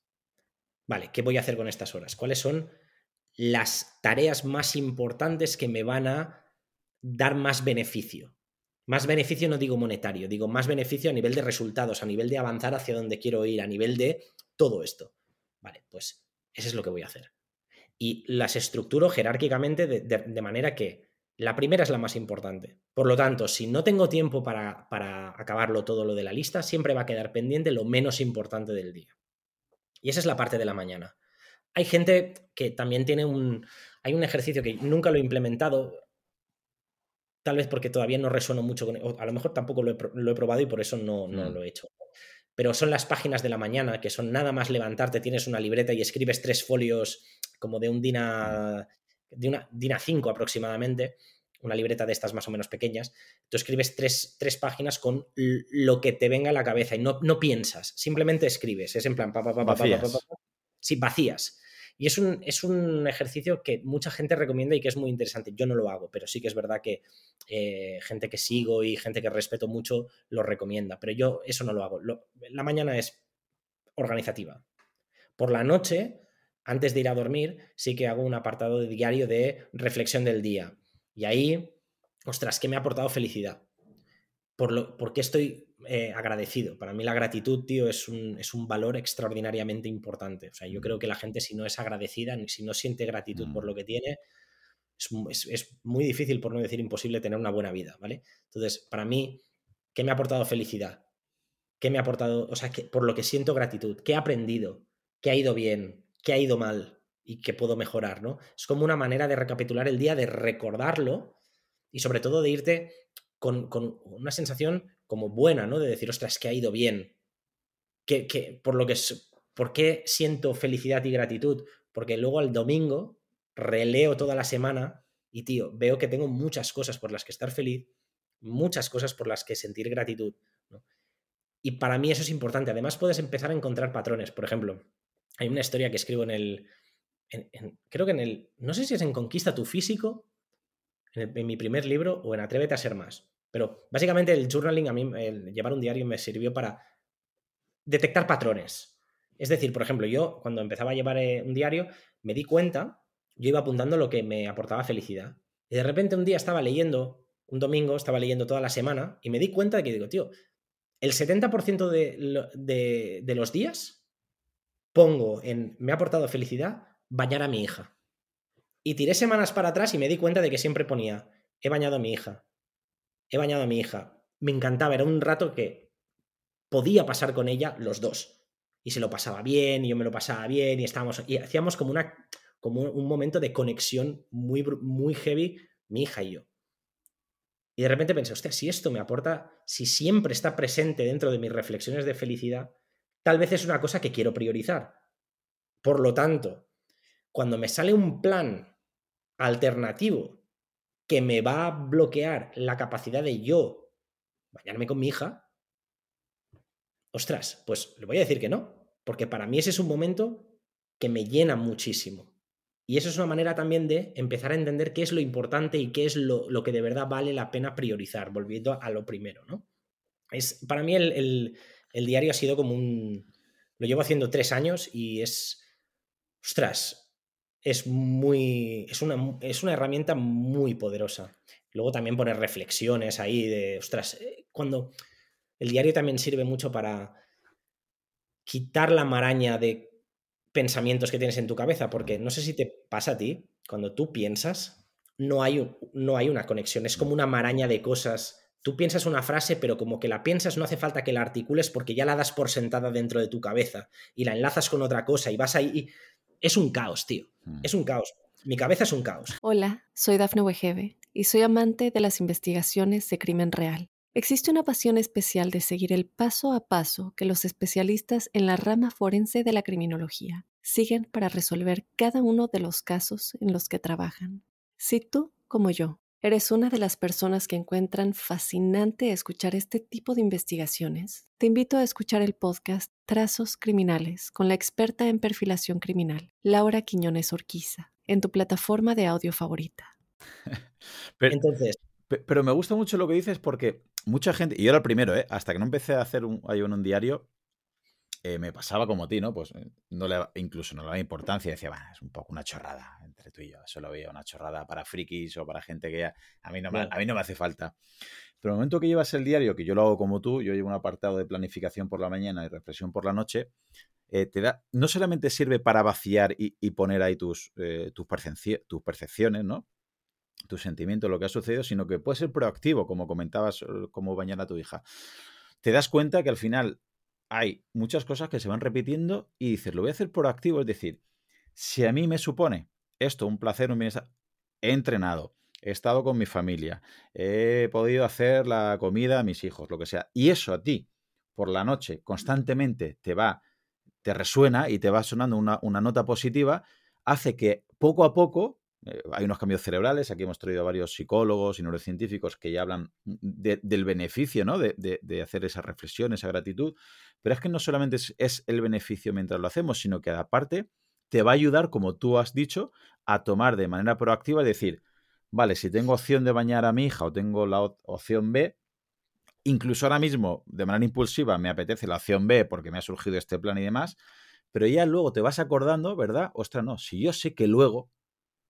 Vale, ¿qué voy a hacer con estas horas? ¿Cuáles son las tareas más importantes que me van a dar más beneficio. Más beneficio no digo monetario, digo más beneficio a nivel de resultados, a nivel de avanzar hacia donde quiero ir, a nivel de todo esto. Vale, pues eso es lo que voy a hacer. Y las estructuro jerárquicamente de, manera que la primera es la más importante. Por lo tanto, si no tengo tiempo para, para acabarlo todo lo de la lista, siempre va a quedar pendiente lo menos importante del día. Y esa es la parte de la mañana. Hay gente que también tiene un... Hay un ejercicio que nunca lo he implementado, tal vez porque todavía no resueno mucho con... A lo mejor tampoco lo he, probado y por eso no, no mm. lo he hecho. Pero son las páginas de la mañana, que son nada más levantarte, tienes una libreta y escribes tres folios como de un DINA, de una DINA 5 aproximadamente, una libreta de estas más o menos pequeñas, tú escribes tres, tres páginas con lo que te venga a la cabeza y no, no piensas, simplemente escribes, es en plan, pa, pa, pa, pa, pa, pa, sí, vacías. Y es un, es un, ejercicio que mucha gente recomienda y que es muy interesante. Yo no lo hago, pero sí que es verdad que eh, gente que sigo y gente que respeto mucho lo recomienda. Pero yo eso no lo hago. la mañana es organizativa. Por la noche, antes de ir a dormir, sí que hago un apartado de diario de reflexión del día. Y ahí, ostras, ¿qué me ha aportado felicidad? Por, lo, ¿Por qué estoy eh, agradecido. Para mí la gratitud, tío, es un, es un, valor extraordinariamente importante. O sea, yo creo que la gente si no es agradecida, si no siente gratitud por mm. lo que tiene, es, muy difícil, por no decir imposible, tener una buena vida, ¿vale? Entonces, para mí, ¿qué me ha aportado felicidad? ¿Qué me ha aportado, o sea, que, por lo que siento gratitud? ¿Qué he aprendido? ¿Qué ha ido bien? ¿Qué ha ido mal? Y qué puedo mejorar, ¿no? Es como una manera de recapitular el día, de recordarlo y sobre todo de irte con, con una sensación como buena, ¿no? De decir, ostras, que ha ido bien. Que, por lo que ¿Por qué siento felicidad y gratitud? Porque luego al domingo releo toda la semana y, tío, veo que tengo muchas cosas por las que estar feliz, muchas cosas por las que sentir gratitud. Y para mí eso es importante. Además, puedes empezar a encontrar patrones. Por ejemplo, hay una historia que escribo en el. creo que en el. No sé si es en Conquista tu físico, en mi primer libro, o en Atrévete a ser más. Pero básicamente el journaling, a mí, el llevar un diario me sirvió para detectar patrones. Es decir, por ejemplo, yo cuando empezaba a llevar eh, un diario, me di cuenta, yo iba apuntando lo que me aportaba felicidad. Y de repente un día estaba leyendo, un domingo, estaba leyendo toda la semana, y me di cuenta de que digo, tío, el 70% de, de los días pongo en me ha aportado felicidad bañar a mi hija. Y tiré semanas para atrás y me di cuenta de que siempre ponía he bañado a mi hija, he bañado a mi hija. Me encantaba, era un rato que podía pasar con ella los dos. Y se lo pasaba bien, y yo me lo pasaba bien, y estábamos, y hacíamos como una, como un momento de conexión muy, muy heavy, mi hija y yo. Y de repente pensé, hostia, si esto me aporta, si siempre está presente dentro de mis reflexiones de felicidad, tal vez es una cosa que quiero priorizar. Por lo tanto, cuando me sale un plan alternativo que me va a bloquear la capacidad de yo bañarme con mi hija, ostras, pues le voy a decir que no, porque para mí ese es un momento que me llena muchísimo. Y eso es una manera también de empezar a entender qué es lo importante y qué es lo, que de verdad vale la pena priorizar, volviendo a lo primero, ¿no? Es, para mí el, el diario ha sido como un... Lo llevo haciendo tres años y es... Ostras, es muy. Es una, es una herramienta muy poderosa. Luego también poner reflexiones ahí de. Ostras, eh, cuando. El diario también sirve mucho para quitar la maraña de pensamientos que tienes en tu cabeza, porque no sé si te pasa a ti, cuando tú piensas, no hay, no hay una conexión, es como una maraña de cosas. Tú piensas una frase, pero como que la piensas no hace falta que la articules porque ya la das por sentada dentro de tu cabeza y la enlazas con otra cosa y vas ahí. Y es un caos, tío. Mm. Es un caos. Mi cabeza es un caos. Hola, soy Dafne Wegebe y soy amante de las investigaciones de crimen real. Existe una pasión especial de seguir el paso a paso que los especialistas en la rama forense de la criminología siguen para resolver cada uno de los casos en los que trabajan. Si tú, como yo, eres una de las personas que encuentran fascinante escuchar este tipo de investigaciones, te invito a escuchar el podcast Trazos Criminales con la experta en perfilación criminal, Laura Quiñones Orquiza, en tu plataforma de audio favorita. Entonces, pero me gusta mucho lo que dices porque mucha gente, y yo era el primero, ¿eh? hasta que no empecé a hacer un, en un diario, eh, me pasaba como a ti, ¿no? Pues eh, no le, incluso no le daba importancia decía, es un poco una chorrada entre tú y yo. Eso lo veía una chorrada para frikis o para gente que ya, a mí no me, a mí no me hace falta. Pero el momento que llevas el diario, que yo lo hago como tú, yo llevo un apartado de planificación por la mañana y reflexión por la noche, eh, te da, no solamente sirve para vaciar y, poner ahí tus, tus, tus percepciones, ¿no? tu sentimiento, lo que ha sucedido, sino que puede ser proactivo, como comentabas, como bañar a tu hija. Te das cuenta que al final hay muchas cosas que se van repitiendo y dices, lo voy a hacer proactivo, es decir, si a mí me supone esto un placer, un bienestar, he entrenado, he estado con mi familia, he podido hacer la comida a mis hijos, lo que sea, y eso a ti por la noche constantemente te va, te resuena y te va sonando una, una nota positiva, hace que poco a poco eh, hay unos cambios cerebrales, aquí hemos traído a varios psicólogos y neurocientíficos que ya hablan del beneficio ¿no? de, hacer esa reflexión, esa gratitud, pero es que no solamente es, el beneficio mientras lo hacemos, sino que aparte te va a ayudar, como tú has dicho, a tomar de manera proactiva y decir, vale, si tengo opción de bañar a mi hija o tengo la opción B, incluso ahora mismo, de manera impulsiva, me apetece la opción B porque me ha surgido este plan y demás, pero ya luego te vas acordando, ¿verdad? Ostras, no, si yo sé que luego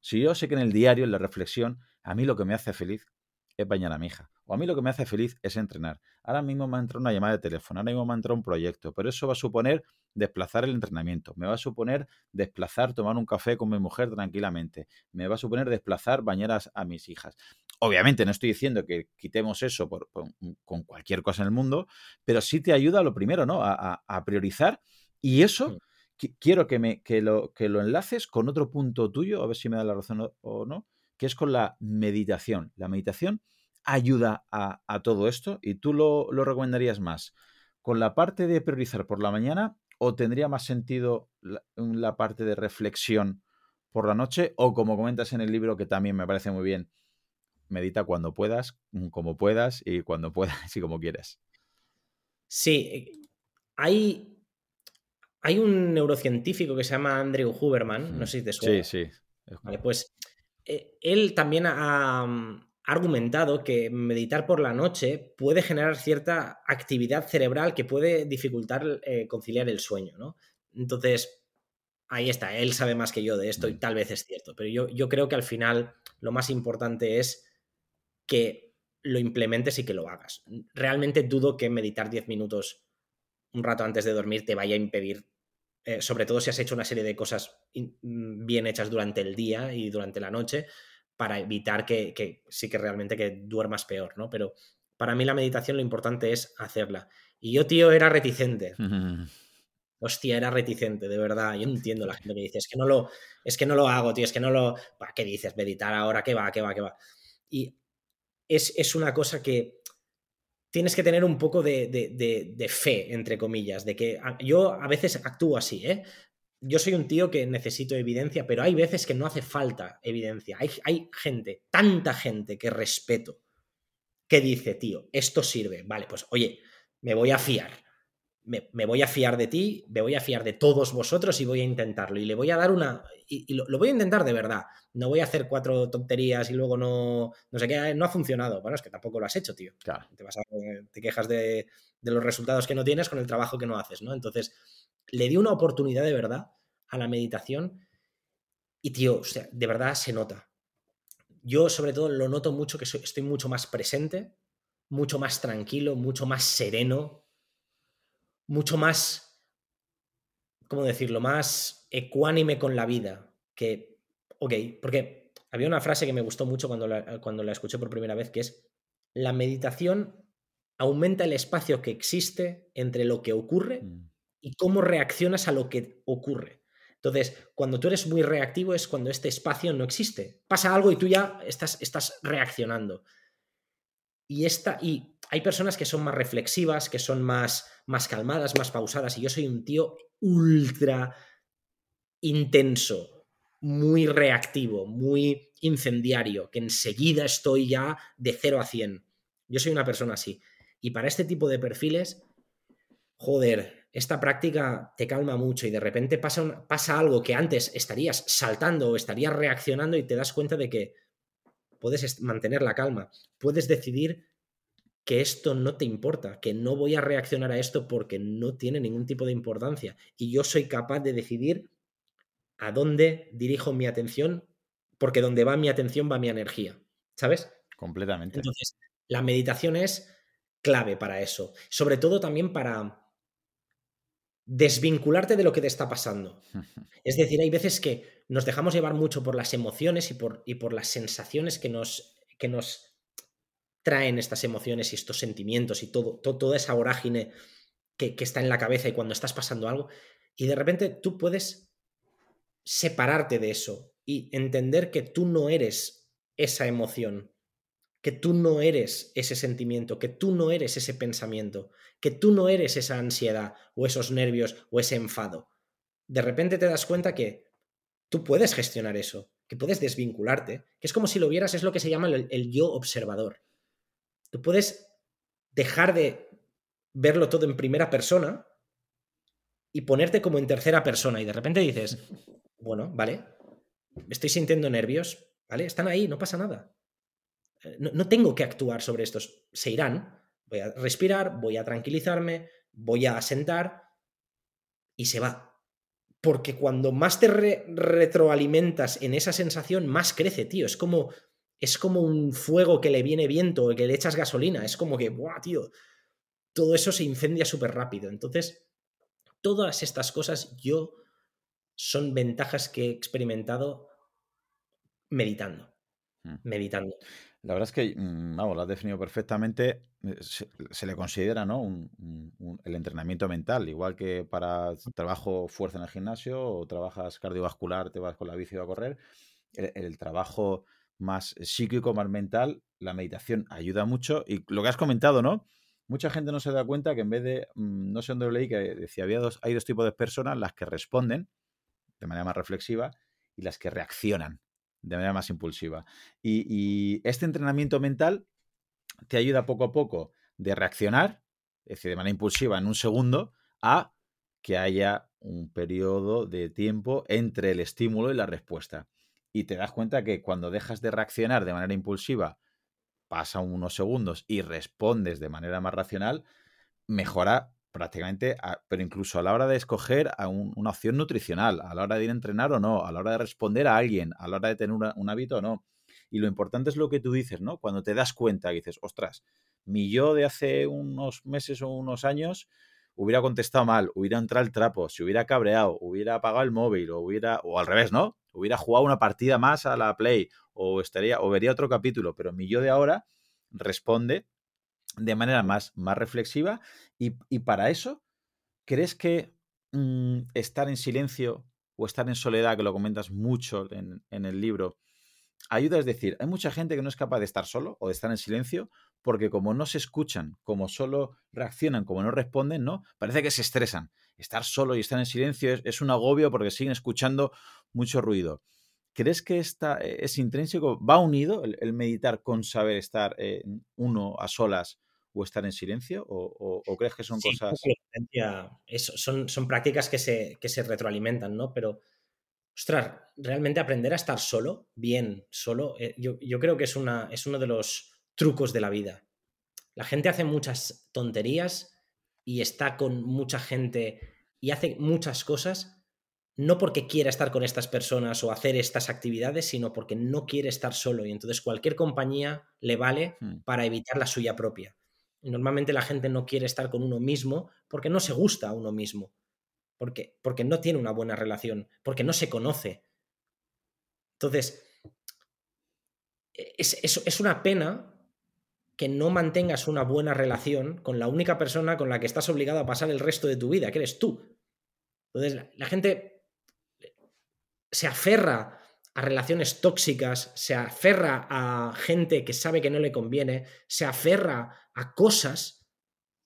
si yo sé que en el diario, en la reflexión, a mí lo que me hace feliz es bañar a mi hija. O a mí lo que me hace feliz es entrenar. Ahora mismo me ha entrado una llamada de teléfono, ahora mismo me ha entrado un proyecto, pero eso va a suponer desplazar el entrenamiento, me va a suponer desplazar tomar un café con mi mujer tranquilamente, me va a suponer desplazar bañar a, mis hijas. Obviamente no estoy diciendo que quitemos eso con cualquier cosa en el mundo, pero sí te ayuda lo primero, ¿no? A, a priorizar y eso quiero que, me, que, lo, que lo enlaces con otro punto tuyo, a ver si me da la razón o, no, que es con la meditación. La meditación ayuda a, todo esto y tú lo, recomendarías más con la parte de priorizar por la mañana o tendría más sentido la, parte de reflexión por la noche o como comentas en el libro que también me parece muy bien, medita cuando puedas, como puedas y cuando puedas y como quieras. Sí, eh, hay hay un neurocientífico que se llama Andrew Huberman, no sé si te suena. Sí, sí. Vale, pues él también ha, mm, argumentado que meditar por la noche puede generar cierta actividad cerebral que puede dificultar eh, conciliar el sueño, ¿no? Entonces, ahí está, él sabe más que yo de esto y tal vez es cierto, pero yo, yo creo que al final lo más importante es que lo implementes y que lo hagas. Realmente dudo que meditar 10 minutos un rato antes de dormir te vaya a impedir eh, sobre todo si has hecho una serie de cosas mm, bien hechas durante el día y durante la noche, para evitar que, sí que realmente que duermas peor, ¿no? Pero para mí la meditación lo importante es hacerla. Y yo, tío, era reticente. Hostia, era reticente, de verdad. Yo entiendo la gente que dice, es que no lo, es que no lo hago, tío, es que no lo. ¿Qué dices? Meditar ahora, ¿qué va? ¿Qué va? ¿Qué va? Y es, es una cosa que tienes que tener un poco de, fe, entre comillas, de que yo a veces actúo así, ¿eh? Yo soy un tío que necesito evidencia, pero hay veces que no hace falta evidencia. Hay, hay gente, tanta gente que respeto, que dice, tío, esto sirve. Vale, pues oye, me voy a fiar me, voy a fiar de ti, me voy a fiar de todos vosotros y voy a intentarlo. Y le voy a dar una. Y, lo, voy a intentar de verdad. No voy a hacer cuatro tonterías y luego no. No sé qué, no ha funcionado. Bueno, es que tampoco lo has hecho, tío. Claro. Te, vas a, te quejas de, los resultados que no tienes con el trabajo que no haces, ¿no? Entonces, le di una oportunidad de verdad a la meditación y, tío, o sea, de verdad se nota. Yo, sobre todo, lo noto mucho que estoy mucho más presente, mucho más tranquilo, mucho más sereno, mucho más, ¿cómo decirlo?, más ecuánime con la vida. Que, ok, porque había una frase que me gustó mucho cuando la, cuando la escuché por primera vez, que es, la meditación aumenta el espacio que existe entre lo que ocurre mm. y cómo reaccionas a lo que ocurre. Entonces, cuando tú eres muy reactivo es cuando este espacio no existe. Pasa algo y tú ya estás, estás reaccionando. Y, esta, y hay personas que son más reflexivas, que son más, más calmadas, más pausadas, y yo soy un tío ultra intenso, muy reactivo, muy incendiario, que enseguida estoy ya de 0 a 100. Yo soy una persona así. Y para este tipo de perfiles, joder, esta práctica te calma mucho y de repente pasa, pasa algo que antes estarías saltando o estarías reaccionando y te das cuenta de que puedes mantener la calma, puedes decidir que esto no te importa, que no voy a reaccionar a esto porque no tiene ningún tipo de importancia y yo soy capaz de decidir a dónde dirijo mi atención porque donde va mi atención va mi energía, ¿sabes? Completamente. Entonces, la meditación es clave para eso, sobre todo también para desvincularte de lo que te está pasando. Es decir, hay veces que nos dejamos llevar mucho por las emociones y por, y por las sensaciones que nos, que nos traen estas emociones y estos sentimientos y todo, toda esa vorágine que, que está en la cabeza y cuando estás pasando algo. Y de repente tú puedes separarte de eso y entender que tú no eres esa emoción, que tú no eres ese sentimiento, que tú no eres ese pensamiento, que tú no eres esa ansiedad o esos nervios o ese enfado. De repente te das cuenta que tú puedes gestionar eso, que puedes desvincularte, que es como si lo vieras, es lo que se llama el, yo observador. Tú puedes dejar de verlo todo en primera persona y ponerte como en tercera persona y de repente dices, bueno, vale, estoy sintiendo nervios, ¿vale? Están ahí, no pasa nada. Eh, no, no tengo que actuar sobre estos, se irán, voy a respirar, voy a tranquilizarme, voy a sentar y se va porque cuando más te retroalimentas en esa sensación, más crece, tío. Es como, es como un fuego que le viene viento, que le echas gasolina. Es como que, ¡buah, tío! Todo eso se incendia súper rápido. Entonces, todas estas cosas yo son ventajas que he experimentado meditando. Mm. Meditando. La verdad es que, mm, vamos, lo has definido perfectamente. Eh, se, le considera ¿no? el entrenamiento mental, igual que para trabajo fuerza en el gimnasio o trabajas cardiovascular, te vas con la bici a correr. El, trabajo más psíquico, más mental, la meditación ayuda mucho. Y lo que has comentado, ¿no? Mucha gente no se da cuenta que en vez de, mm, no sé dónde lo leí, que decía, había dos, hay dos tipos de personas, las que responden de manera más reflexiva y las que reaccionan de manera más impulsiva. Y, este entrenamiento mental te ayuda poco a poco de reaccionar, es decir, de manera impulsiva en un segundo, a que haya un periodo de tiempo entre el estímulo y la respuesta. Y te das cuenta que cuando dejas de reaccionar de manera impulsiva, pasa unos segundos y respondes de manera más racional, mejora prácticamente, pero incluso a la hora de escoger una opción nutricional, a la hora de ir a entrenar o no, a la hora de responder a alguien, a la hora de tener un hábito o no. Y lo importante es lo que tú dices, ¿no? Cuando te das cuenta y dices, ostras, mi yo de hace unos meses o unos años hubiera contestado mal, hubiera entrado el trapo, se hubiera cabreado, hubiera apagado el móvil, o hubiera, o al revés, ¿no? Hubiera jugado una partida más a la Play, o estaría, o vería otro capítulo, pero mi yo de ahora responde de manera más, más reflexiva. Y, para eso, ¿crees que mm, estar en silencio o estar en soledad, que lo comentas mucho en, el libro, ayuda? Es decir, hay mucha gente que no es capaz de estar solo o de estar en silencio porque como no se escuchan, como solo reaccionan, como no responden, ¿no? Parece que se estresan. Estar solo y estar en silencio es, un agobio porque siguen escuchando mucho ruido. ¿Crees que esta, e, es intrínseco? ¿Va unido el, meditar con saber estar uno a solas o estar en silencio? ¿O, crees que son cosas.? son, son prácticas que se, que se retroalimentan, ¿no? Pero, ostras, realmente aprender a estar solo, bien, solo, eh, yo, creo que es, una, es uno de los trucos de la vida. La gente hace muchas tonterías y está con mucha gente y hace muchas cosas no porque quiera estar con estas personas o hacer estas actividades, sino porque no quiere estar solo y entonces cualquier compañía le vale hmm. para evitar la suya propia normalmente la gente no quiere estar con uno mismo porque no se gusta a uno mismo, porque, porque no tiene una buena relación, porque no se conoce. Entonces, es, es, una pena que no mantengas una buena relación con la única persona con la que estás obligado a pasar el resto de tu vida, que eres tú. Entonces, la, gente se aferra a relaciones tóxicas, se aferra a gente que sabe que no le conviene, se aferra a cosas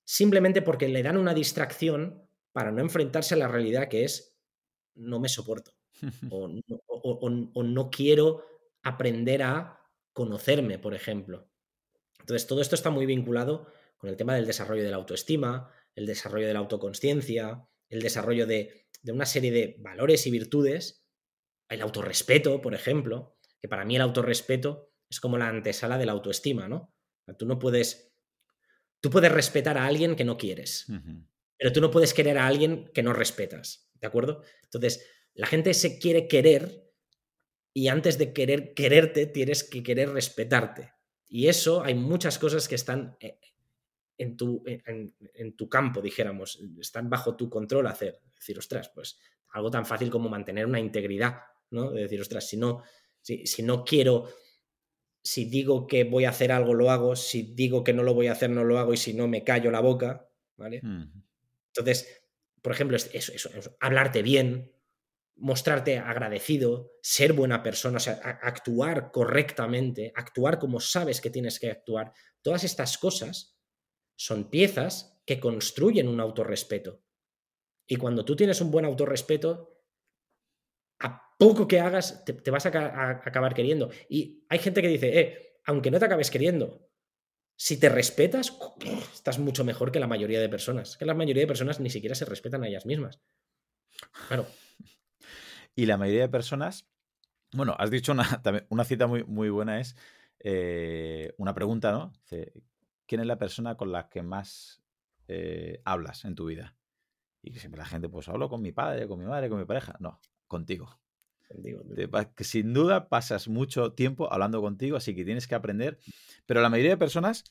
simplemente porque le dan una distracción para no enfrentarse a la realidad que es no me soporto o, no quiero aprender a conocerme, por ejemplo. Entonces, todo esto está muy vinculado con el tema del desarrollo de la autoestima, el desarrollo de la autoconsciencia, el desarrollo de, de una serie de valores y virtudes, el autorrespeto, por ejemplo, que para mí el autorrespeto es como la antesala de la autoestima, ¿no? Tú no puedes, tú puedes respetar a alguien que no quieres, pero tú no puedes querer a alguien que no respetas, ¿de acuerdo? Entonces, la gente se quiere querer y antes de querer quererte tienes que querer respetarte. Y eso hay muchas cosas que están eh, en tu, en, tu campo, dijéramos, están bajo tu control hacer. Decir, ostras, pues algo tan fácil como mantener una integridad, ¿no? De decir, ostras, si no, si, si no quiero, si digo que voy a hacer algo, lo hago, si digo que no lo voy a hacer, no lo hago, y si no, me callo la boca, ¿vale? Entonces, por ejemplo, eso, eso, hablarte bien, mostrarte agradecido, ser buena persona, o sea, actuar correctamente, actuar como sabes que tienes que actuar, todas estas cosas son piezas que construyen un autorrespeto. Y cuando tú tienes un buen autorrespeto, a poco que hagas, te, vas a, acabar queriendo. Y hay gente que dice, eh, aunque no te acabes queriendo, si te respetas, estás mucho mejor que la mayoría de personas. Que la mayoría de personas ni siquiera se respetan a ellas mismas. Claro. Y la mayoría de personas, bueno, has dicho una, una cita muy, muy buena, es eh, una pregunta, ¿no? ¿Quién es la persona con la que más eh, hablas en tu vida? Y siempre la gente, pues hablo con mi padre, con mi madre, con mi pareja. No, contigo. que sin duda pasas mucho tiempo hablando contigo, así que tienes que aprender. Pero la mayoría de personas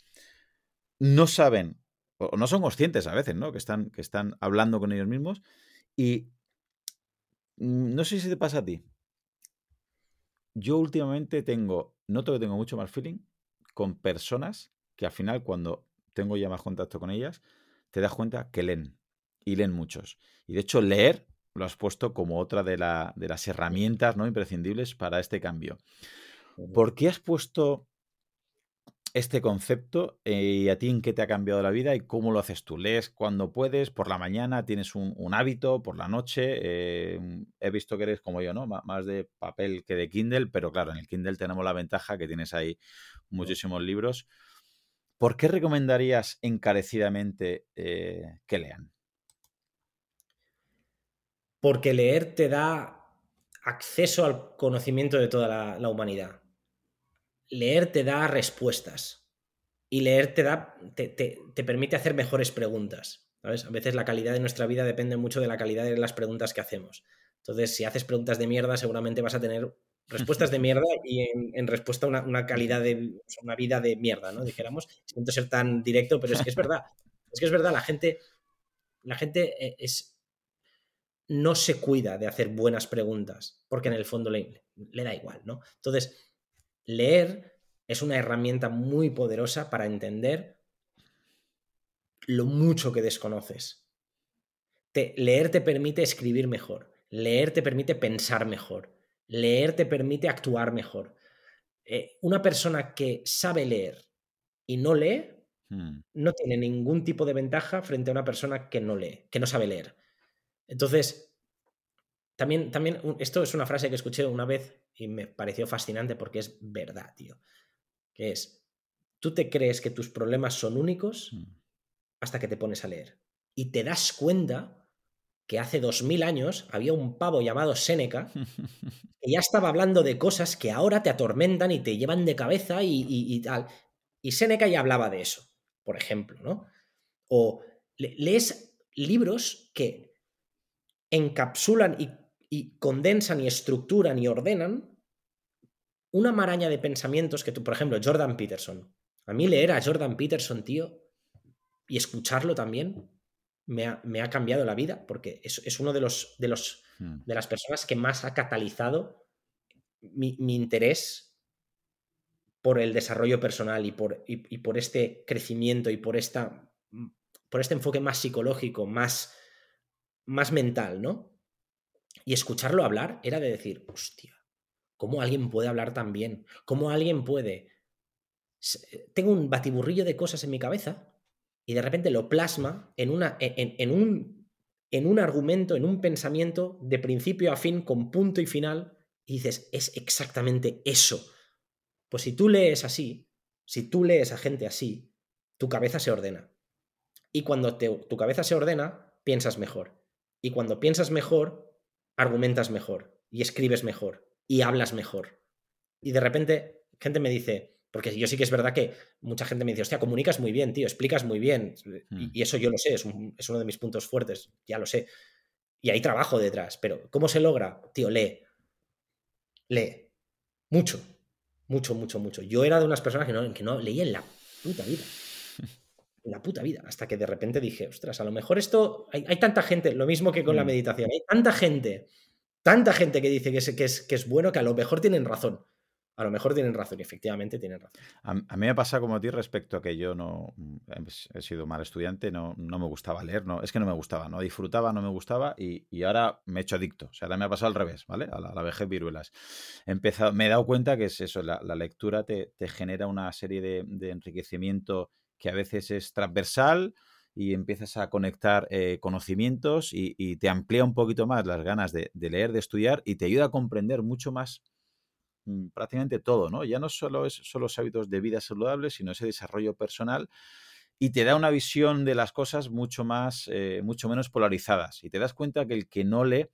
no saben o no son conscientes a veces, ¿no? Que están, que están hablando con ellos mismos y no sé si te pasa a ti. Yo últimamente tengo, noto que tengo mucho más feeling con personas que al final cuando tengo ya más contacto con ellas, te das cuenta que leen y leen muchos. Y de hecho leer lo has puesto como otra de, de las herramientas no imprescindibles para este cambio. ¿Por qué has puesto este concepto eh, y a ti en qué te ha cambiado la vida y cómo lo haces tú. ¿Lees cuando puedes? ¿Por la mañana? ¿Tienes un, hábito? ¿Por la noche? Eh, he visto que eres como yo, ¿no? más de papel que de Kindle, pero claro, en el Kindle tenemos la ventaja que tienes ahí muchísimos libros. ¿Por qué recomendarías encarecidamente eh, que lean? Porque leer te da acceso al conocimiento de toda la humanidad leer te da respuestas y leer te, da, te, permite hacer mejores preguntas. ¿sabes? A veces la calidad de nuestra vida depende mucho de la calidad de las preguntas que hacemos. Entonces, si haces preguntas de mierda, seguramente vas a tener respuestas de mierda y en, respuesta una, una, calidad de una vida de mierda, ¿no? Dijéramos. Siento ser tan directo, pero es que es verdad. Es que es verdad, la gente, la gente eh, es, no se cuida de hacer buenas preguntas, porque en el fondo le, le da igual, ¿no? Entonces, leer es una herramienta muy poderosa para entender lo mucho que desconoces. leer te permite escribir mejor, leer te permite pensar mejor, leer te permite actuar mejor. Eh, una persona que sabe leer y no lee, hmm. no tiene ningún tipo de ventaja frente a una persona que no lee, que no sabe leer. Entonces, también, también esto es una frase que escuché una vez y me pareció fascinante porque es verdad, tío. Que es, tú te crees que tus problemas son únicos mm. hasta que te pones a leer. Y te das cuenta que hace dos mil años había un pavo llamado Séneca que ya estaba hablando de cosas que ahora te atormentan y te llevan de cabeza y, tal. Y Séneca ya hablaba de eso, por ejemplo, ¿no? O lees libros que encapsulan y y condensan y estructuran y ordenan una maraña de pensamientos que tú, por ejemplo, Jordan Peterson. A mí leer a Jordan Peterson, tío, y escucharlo también, me ha, cambiado la vida, porque es, uno de los, de los hmm. de las personas que más ha catalizado mi, interés por el desarrollo personal y por, y por este crecimiento y por, esta, por este enfoque más psicológico, más, más mental, ¿no? Y escucharlo hablar era de decir, hostia, ¿Cómo alguien puede hablar tan bien? ¿Cómo alguien puede... Tengo un batiburrillo de cosas en mi cabeza y de repente lo plasma en, una, en, un, en un argumento, en un pensamiento de principio a fin, con punto y final, y dices, es exactamente eso. Pues si tú lees así, si tú lees a gente así, tu cabeza se ordena. Y cuando tu cabeza se ordena, piensas mejor. Y cuando piensas mejor, argumentas mejor y escribes mejor y hablas mejor. Y de repente, gente me dice, porque yo sí que es verdad que mucha gente me dice, hostia, comunicas muy bien, tío, explicas muy bien. Hmm. Y, eso yo lo sé, es, uno de mis puntos fuertes, ya lo sé. Y hay trabajo detrás, pero ¿cómo se logra? Tío, lee. Lee. Mucho. Mucho, mucho, mucho. Yo era de unas personas que no, que no leía en la puta vida. En la puta vida. Hasta que de repente dije, ostras, a lo mejor esto. Hay, hay tanta gente, lo mismo que con la hmm. meditación, hay tanta gente tanta gente que dice que es, que, es, que es bueno que a lo mejor tienen razón. A lo mejor tienen razón y efectivamente tienen razón. A, mí me pasa como a ti respecto a que yo no mm, he sido mal estudiante, no, no me gustaba leer, no, es que no me gustaba, no disfrutaba, no me gustaba y, y ahora me he hecho adicto. O sea, ahora me ha pasado al revés, ¿vale? A la, vejez viruelas. He empezado, me he dado cuenta que es eso, la, lectura te, te, genera una serie de, de enriquecimiento que a veces es transversal, y empiezas a conectar eh, conocimientos y, te amplía un poquito más las ganas de, leer, de estudiar y te ayuda a comprender mucho más mm, prácticamente todo, ¿no? Ya no solo es solo los hábitos de vida saludables, sino ese desarrollo personal y te da una visión de las cosas mucho más, eh, mucho menos polarizadas. Y te das cuenta que el que no lee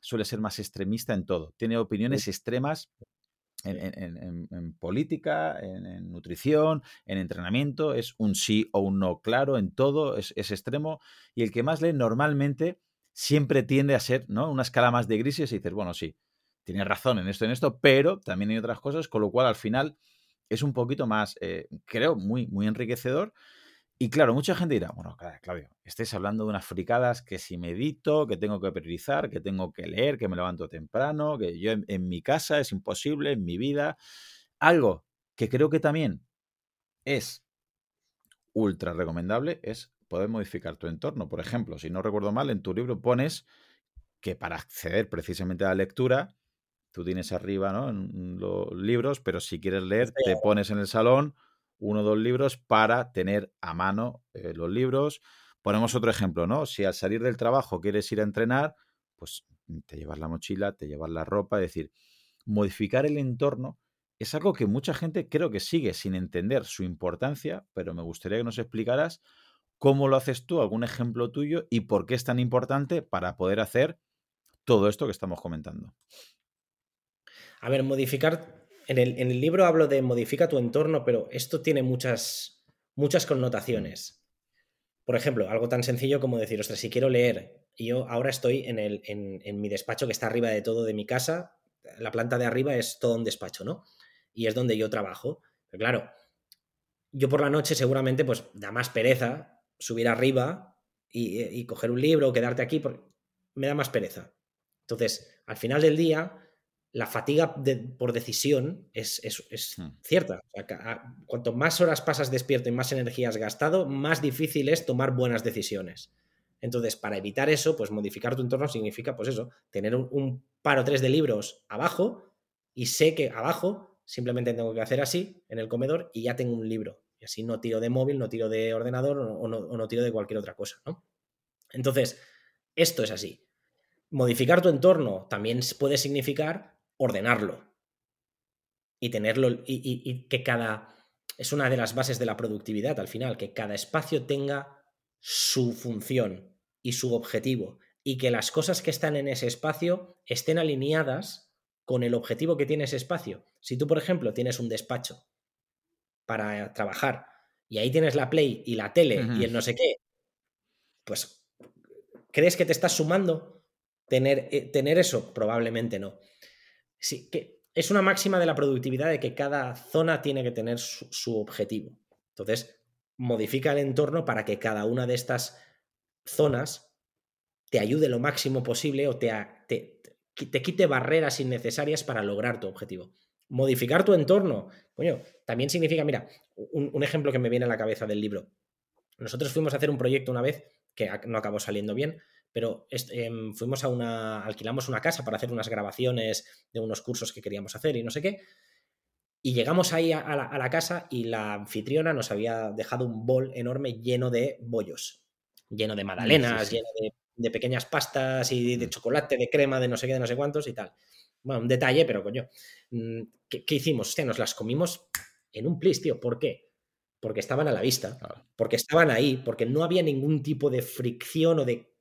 suele ser más extremista en todo. Tiene opiniones extremas en, política, en, nutrición, en entrenamiento, es un sí o un no claro en todo, es, extremo. Y el que más lee normalmente siempre tiende a ser ¿no? una escala más de grises y dices, bueno, sí, tienes razón en esto, en esto, pero también hay otras cosas, con lo cual al final es un poquito más, eh, creo, muy, muy enriquecedor y claro, mucha gente dirá, bueno, Claudio, estés hablando de unas fricadas que si medito, que tengo que priorizar, que tengo que leer, que me levanto temprano, que yo en, mi casa es imposible, en mi vida. Algo que creo que también es ultra recomendable es poder modificar tu entorno. Por ejemplo, si no recuerdo mal, en tu libro pones que para acceder precisamente a la lectura, tú tienes arriba ¿no? los libros, pero si quieres leer, te pones en el salón uno o dos libros para tener a mano eh, los libros. Ponemos otro ejemplo, ¿no? Si al salir del trabajo quieres ir a entrenar, pues mm, te llevas la mochila, te llevas la ropa, es decir, modificar el entorno es algo que mucha gente creo que sigue sin entender su importancia, pero me gustaría que nos explicaras cómo lo haces tú, algún ejemplo tuyo y por qué es tan importante para poder hacer todo esto que estamos comentando. A ver, modificar en el, libro hablo de modifica tu entorno, pero esto tiene muchas, muchas connotaciones. Por ejemplo, algo tan sencillo como decir, ostras, si quiero leer, y yo ahora estoy en, el, en, mi despacho que está arriba de todo de mi casa, la planta de arriba es todo un despacho, ¿no? Y es donde yo trabajo. Claro, yo por la noche seguramente pues da más pereza subir arriba y, y coger un libro o quedarte aquí, porque me da más pereza. Entonces, al final del día, la fatiga por decisión es, hmm. cierta. cuanto más horas pasas despierto y más energía has gastado, más difícil es tomar buenas decisiones. Entonces, para evitar eso, pues modificar tu entorno significa, pues eso, tener un, par o tres de libros abajo y sé que abajo simplemente tengo que hacer así en el comedor y ya tengo un libro. Y así no tiro de móvil, no tiro de ordenador o no, o no tiro de cualquier otra cosa, ¿no? Entonces, esto es así. Modificar tu entorno también puede significar ordenarlo y tenerlo y, que cada... Es una de las bases de la productividad al final, que cada espacio tenga su función y su objetivo y que las cosas que están en ese espacio estén alineadas con el objetivo que tiene ese espacio. Si tú, por ejemplo, tienes un despacho para trabajar y ahí tienes la Play y la tele y el no sé qué, pues ¿crees que te estás sumando tener, eh, tener eso? Probablemente no. Sí, que es una máxima de la productividad de que cada zona tiene que tener su, objetivo. Entonces, modifica el entorno para que cada una de estas zonas te ayude lo máximo posible o te, te, te, quite barreras innecesarias para lograr tu objetivo. Modificar tu entorno, coño, también significa, mira, un, un, ejemplo que me viene a la cabeza del libro. Nosotros fuimos a hacer un proyecto una vez que no acabó saliendo bien, pero em, fuimos a una, alquilamos una casa para hacer unas grabaciones de unos cursos que queríamos hacer y no sé qué. Y llegamos ahí a, la, casa y la anfitriona nos había dejado un bol enorme lleno de bollos, lleno de magdalenas, lleno de, pequeñas pastas y de mm. chocolate, de crema, de no sé qué, de no sé cuántos y tal. Bueno, un detalle, pero coño. Mm, ¿Qué, hicimos? Hostia, nos las comimos en un plis, tío. ¿Por qué? Porque estaban a la vista, porque estaban ahí, porque no había ningún tipo de fricción o de,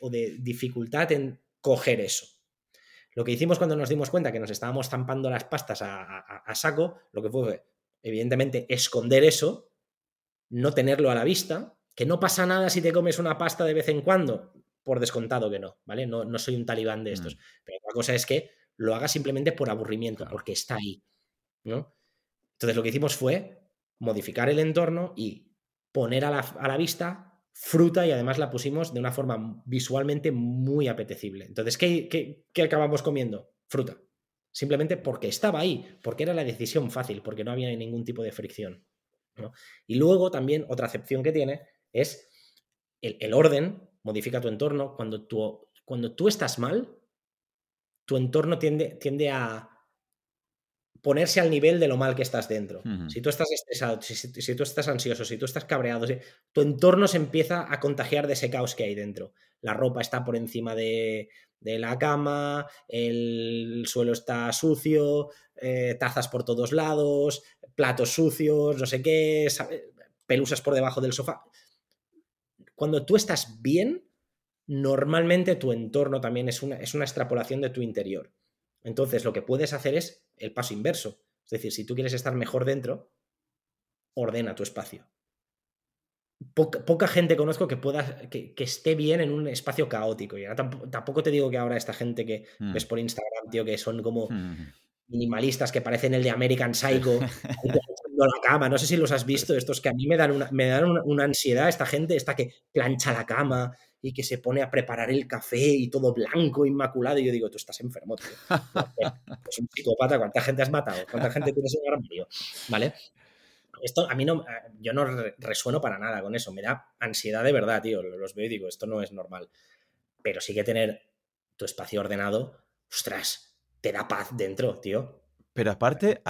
o de dificultad en coger eso. Lo que hicimos cuando nos dimos cuenta que nos estábamos zampando las pastas a, saco, lo que fue, evidentemente, esconder eso, no tenerlo a la vista, que no pasa nada si te comes una pasta de vez en cuando, por descontado que no, ¿vale? No, no soy un talibán de estos. Mm. Pero la cosa es que lo hagas simplemente por aburrimiento, porque está ahí, ¿no? Entonces lo que hicimos fue modificar el entorno y poner a la, a la vista fruta y además la pusimos de una forma visualmente muy apetecible. Entonces, ¿qué, acabamos comiendo? Fruta. Simplemente porque estaba ahí, porque era la decisión fácil, porque no había ningún tipo de fricción. Y luego también otra acepción que tiene es el, orden, modifica tu entorno. Cuando tú, cuando tú estás mal, tu entorno tiende, tiende a, ponerse al nivel de lo mal que estás dentro. Si tú estás estresado, si, tú estás ansioso, si tú estás cabreado, tu entorno se empieza a contagiar de ese caos que hay dentro. La ropa está por encima de, la cama, el suelo está sucio, eh, tazas por todos lados, platos sucios, no sé qué, pelusas por debajo del sofá. Cuando tú estás bien, normalmente tu entorno también es una, es una extrapolación de tu interior. Entonces, lo que puedes hacer es el paso inverso. Es decir, si tú quieres estar mejor dentro, ordena tu espacio. Poca, gente conozco que pueda que, esté bien en un espacio caótico. Y tampoco, te digo que ahora esta gente que mm. ves por Instagram, tío, que son como mm. minimalistas que parecen el de American Psycho, la cama. No sé si los has visto, estos que a mí me dan una, me dan una ansiedad, esta gente, esta que plancha la cama, y que se pone a preparar el café y todo blanco, inmaculado. Y yo digo, tú estás enfermo, tío. Es un psicópata, ¿cuánta gente has matado? ¿Cuánta gente tienes en el armario? ¿Vale? Esto a mí no, yo no resueno para nada con eso. Me da ansiedad de verdad, tío. Los veo y digo, esto no es normal. Pero sí que tener tu espacio ordenado, ostras, te da paz dentro, tío. Pero aparte,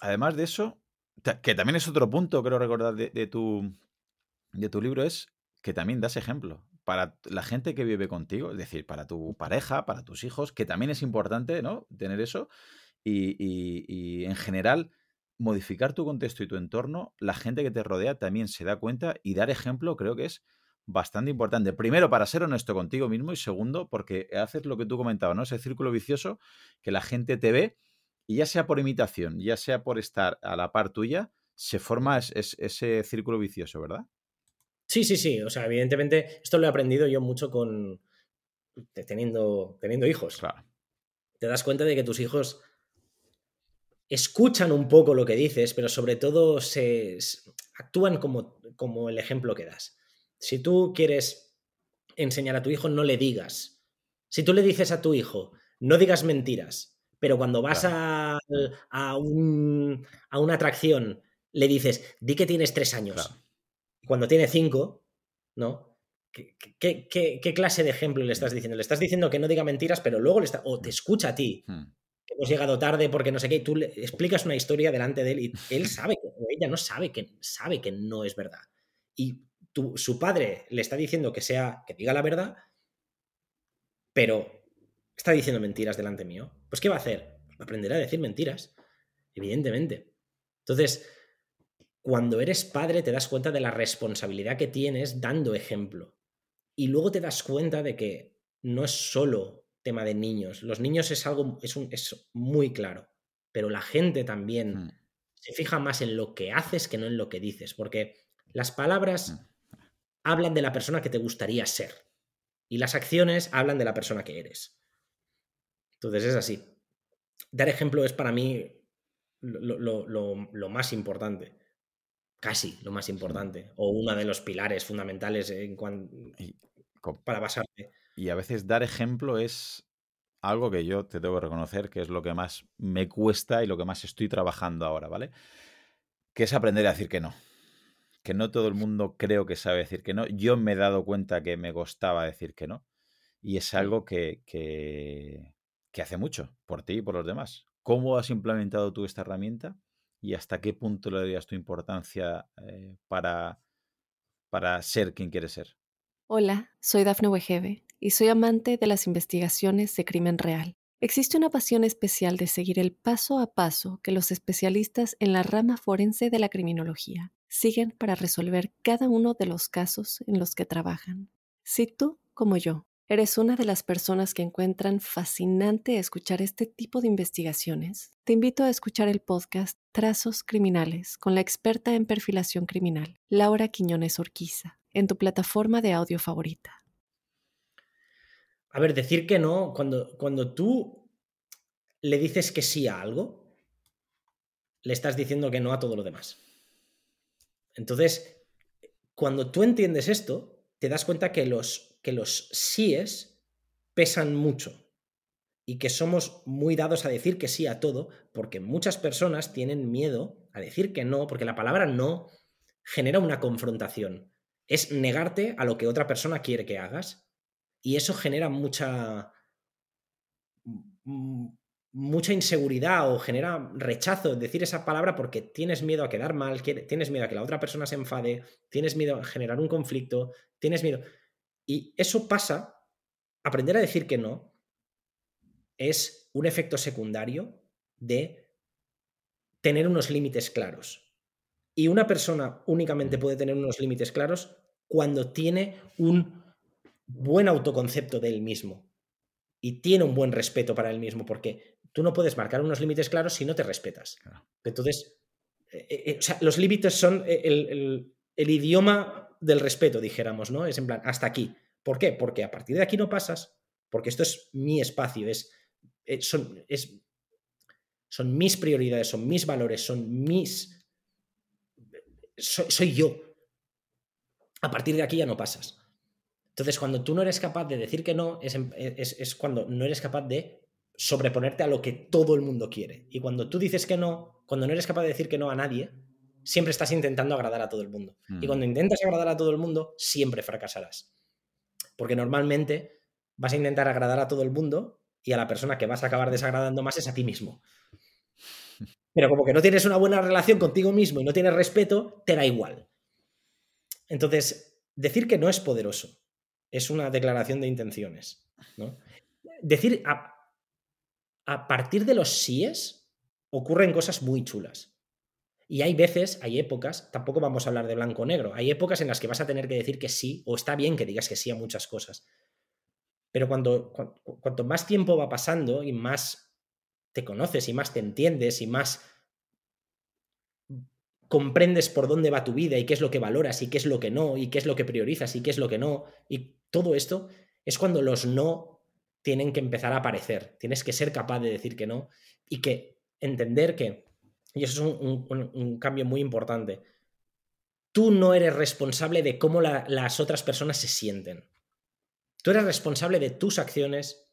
además de eso, que también es otro punto, creo recordar, de, tu, de tu libro, es que también das ejemplo para la gente que vive contigo, es decir, para tu pareja, para tus hijos, que también es importante, ¿no? Tener eso. Y, en general, modificar tu contexto y tu entorno, la gente que te rodea también se da cuenta y dar ejemplo creo que es bastante importante. Primero, para ser honesto contigo mismo y segundo, porque haces lo que tú comentabas, ¿no? Ese círculo vicioso que la gente te ve y ya sea por imitación, ya sea por estar a la par tuya, se forma ese círculo vicioso, ¿verdad? Sí, sí, sí. O sea, evidentemente, esto lo he aprendido yo mucho con teniendo, teniendo hijos. Te das cuenta de que tus hijos escuchan un poco lo que dices, pero sobre todo se, actúan como, como el ejemplo que das. Si tú quieres enseñar a tu hijo, no le digas. Si tú le dices a tu hijo, no digas mentiras, pero cuando vas a, a, un, a, una atracción, le dices, di que tienes tres años cuando tiene cinco, ¿no? ¿Qué, clase de ejemplo le estás diciendo? Le estás diciendo que no diga mentiras, pero luego le está, o te escucha a ti. Hmm. Que hemos llegado tarde porque no sé qué, y tú le explicas una historia delante de él y él sabe que, o ella no sabe que, sabe que no es verdad. Y su padre le está diciendo que sea, que diga la verdad, pero está diciendo mentiras delante mío. Pues ¿qué va a hacer? Aprenderá a decir mentiras, evidentemente. Entonces, cuando eres padre te das cuenta de la responsabilidad que tienes dando ejemplo. Y luego te das cuenta de que no es solo tema de niños. Los niños es algo, es, un, es muy claro, pero la gente también mm. se fija más en lo que haces que no en lo que dices, porque las palabras mm. hablan de la persona que te gustaría ser y las acciones hablan de la persona que eres. Entonces es así. Dar ejemplo es para mí lo más importante casi lo más importante, o uno de los pilares fundamentales en para basarte. Y a veces dar ejemplo es algo que yo te tengo que reconocer que es lo que más me cuesta y lo que más estoy trabajando ahora, ¿vale? Que es aprender a decir que no. Que no todo el mundo creo que sabe decir que no. Yo me he dado cuenta que me costaba decir que no. Y es algo que, que, hace mucho por ti y por los demás. ¿Cómo has implementado tú esta herramienta y hasta qué punto le darías tu importancia eh, para, para ser quien quieres ser? Hola, soy Dafne Wegebe y soy amante de las investigaciones de crimen real. Existe una pasión especial de seguir el paso a paso que los especialistas en la rama forense de la criminología siguen para resolver cada uno de los casos en los que trabajan. Si tú, como yo, eres una de las personas que encuentran fascinante escuchar este tipo de investigaciones, te invito a escuchar el podcast Trazos Criminales con la experta en perfilación criminal, Laura Quiñones Orquiza, en tu plataforma de audio favorita. A ver, decir que no, cuando, cuando tú le dices que sí a algo, le estás diciendo que no a todo lo demás. Entonces, cuando tú entiendes esto, te das cuenta que los, que los síes pesan mucho y que somos muy dados a decir que sí a todo, porque muchas personas tienen miedo a decir que no, porque la palabra no genera una confrontación. Es negarte a lo que otra persona quiere que hagas y eso genera mucha, mucha inseguridad o genera rechazo de decir esa palabra porque tienes miedo a quedar mal, tienes miedo a que la otra persona se enfade, tienes miedo a generar un conflicto, tienes miedo. Y eso pasa, aprender a decir que no es un efecto secundario de tener unos límites claros. Y una persona únicamente puede tener unos límites claros cuando tiene un buen autoconcepto de él mismo y tiene un buen respeto para él mismo, porque tú no puedes marcar unos límites claros si no te respetas. Entonces, eh, eh, eh, los límites son el, idioma del respeto, dijéramos, ¿no? Es en plan, hasta aquí. ¿Por qué? Porque a partir de aquí no pasas, porque esto es mi espacio, es, son, es, son mis prioridades, son mis valores, son mis... soy yo. A partir de aquí ya no pasas. Entonces, cuando tú no eres capaz de decir que no, es, cuando no eres capaz de sobreponerte a lo que todo el mundo quiere. Y cuando tú dices que no, cuando no eres capaz de decir que no a nadie, siempre estás intentando agradar a todo el mundo. Y cuando mm. intentas agradar a todo el mundo, siempre fracasarás. Porque normalmente vas a intentar agradar a todo el mundo y a la persona que vas a acabar desagradando más es a ti mismo. Pero como que no tienes una buena relación contigo mismo y no tienes respeto, te da igual. Entonces, decir que no es poderoso es una declaración de intenciones. ¿no? Decir, a, a partir de los síes ocurren cosas muy chulas. Y hay veces, hay épocas, tampoco vamos a hablar de blanco-negro, hay épocas en las que vas a tener que decir que sí, o está bien que digas que sí a muchas cosas. Pero cuando, cuanto más tiempo va pasando y más te conoces y más te entiendes y más comprendes por dónde va tu vida y qué es lo que valoras y qué es lo que no, y qué es lo que priorizas y qué es lo que no, y todo esto es cuando los no tienen que empezar a aparecer. Tienes que ser capaz de decir que no y que entender que, y eso es un, cambio muy importante, tú no eres responsable de cómo las otras personas se sienten. Tú eres responsable de tus acciones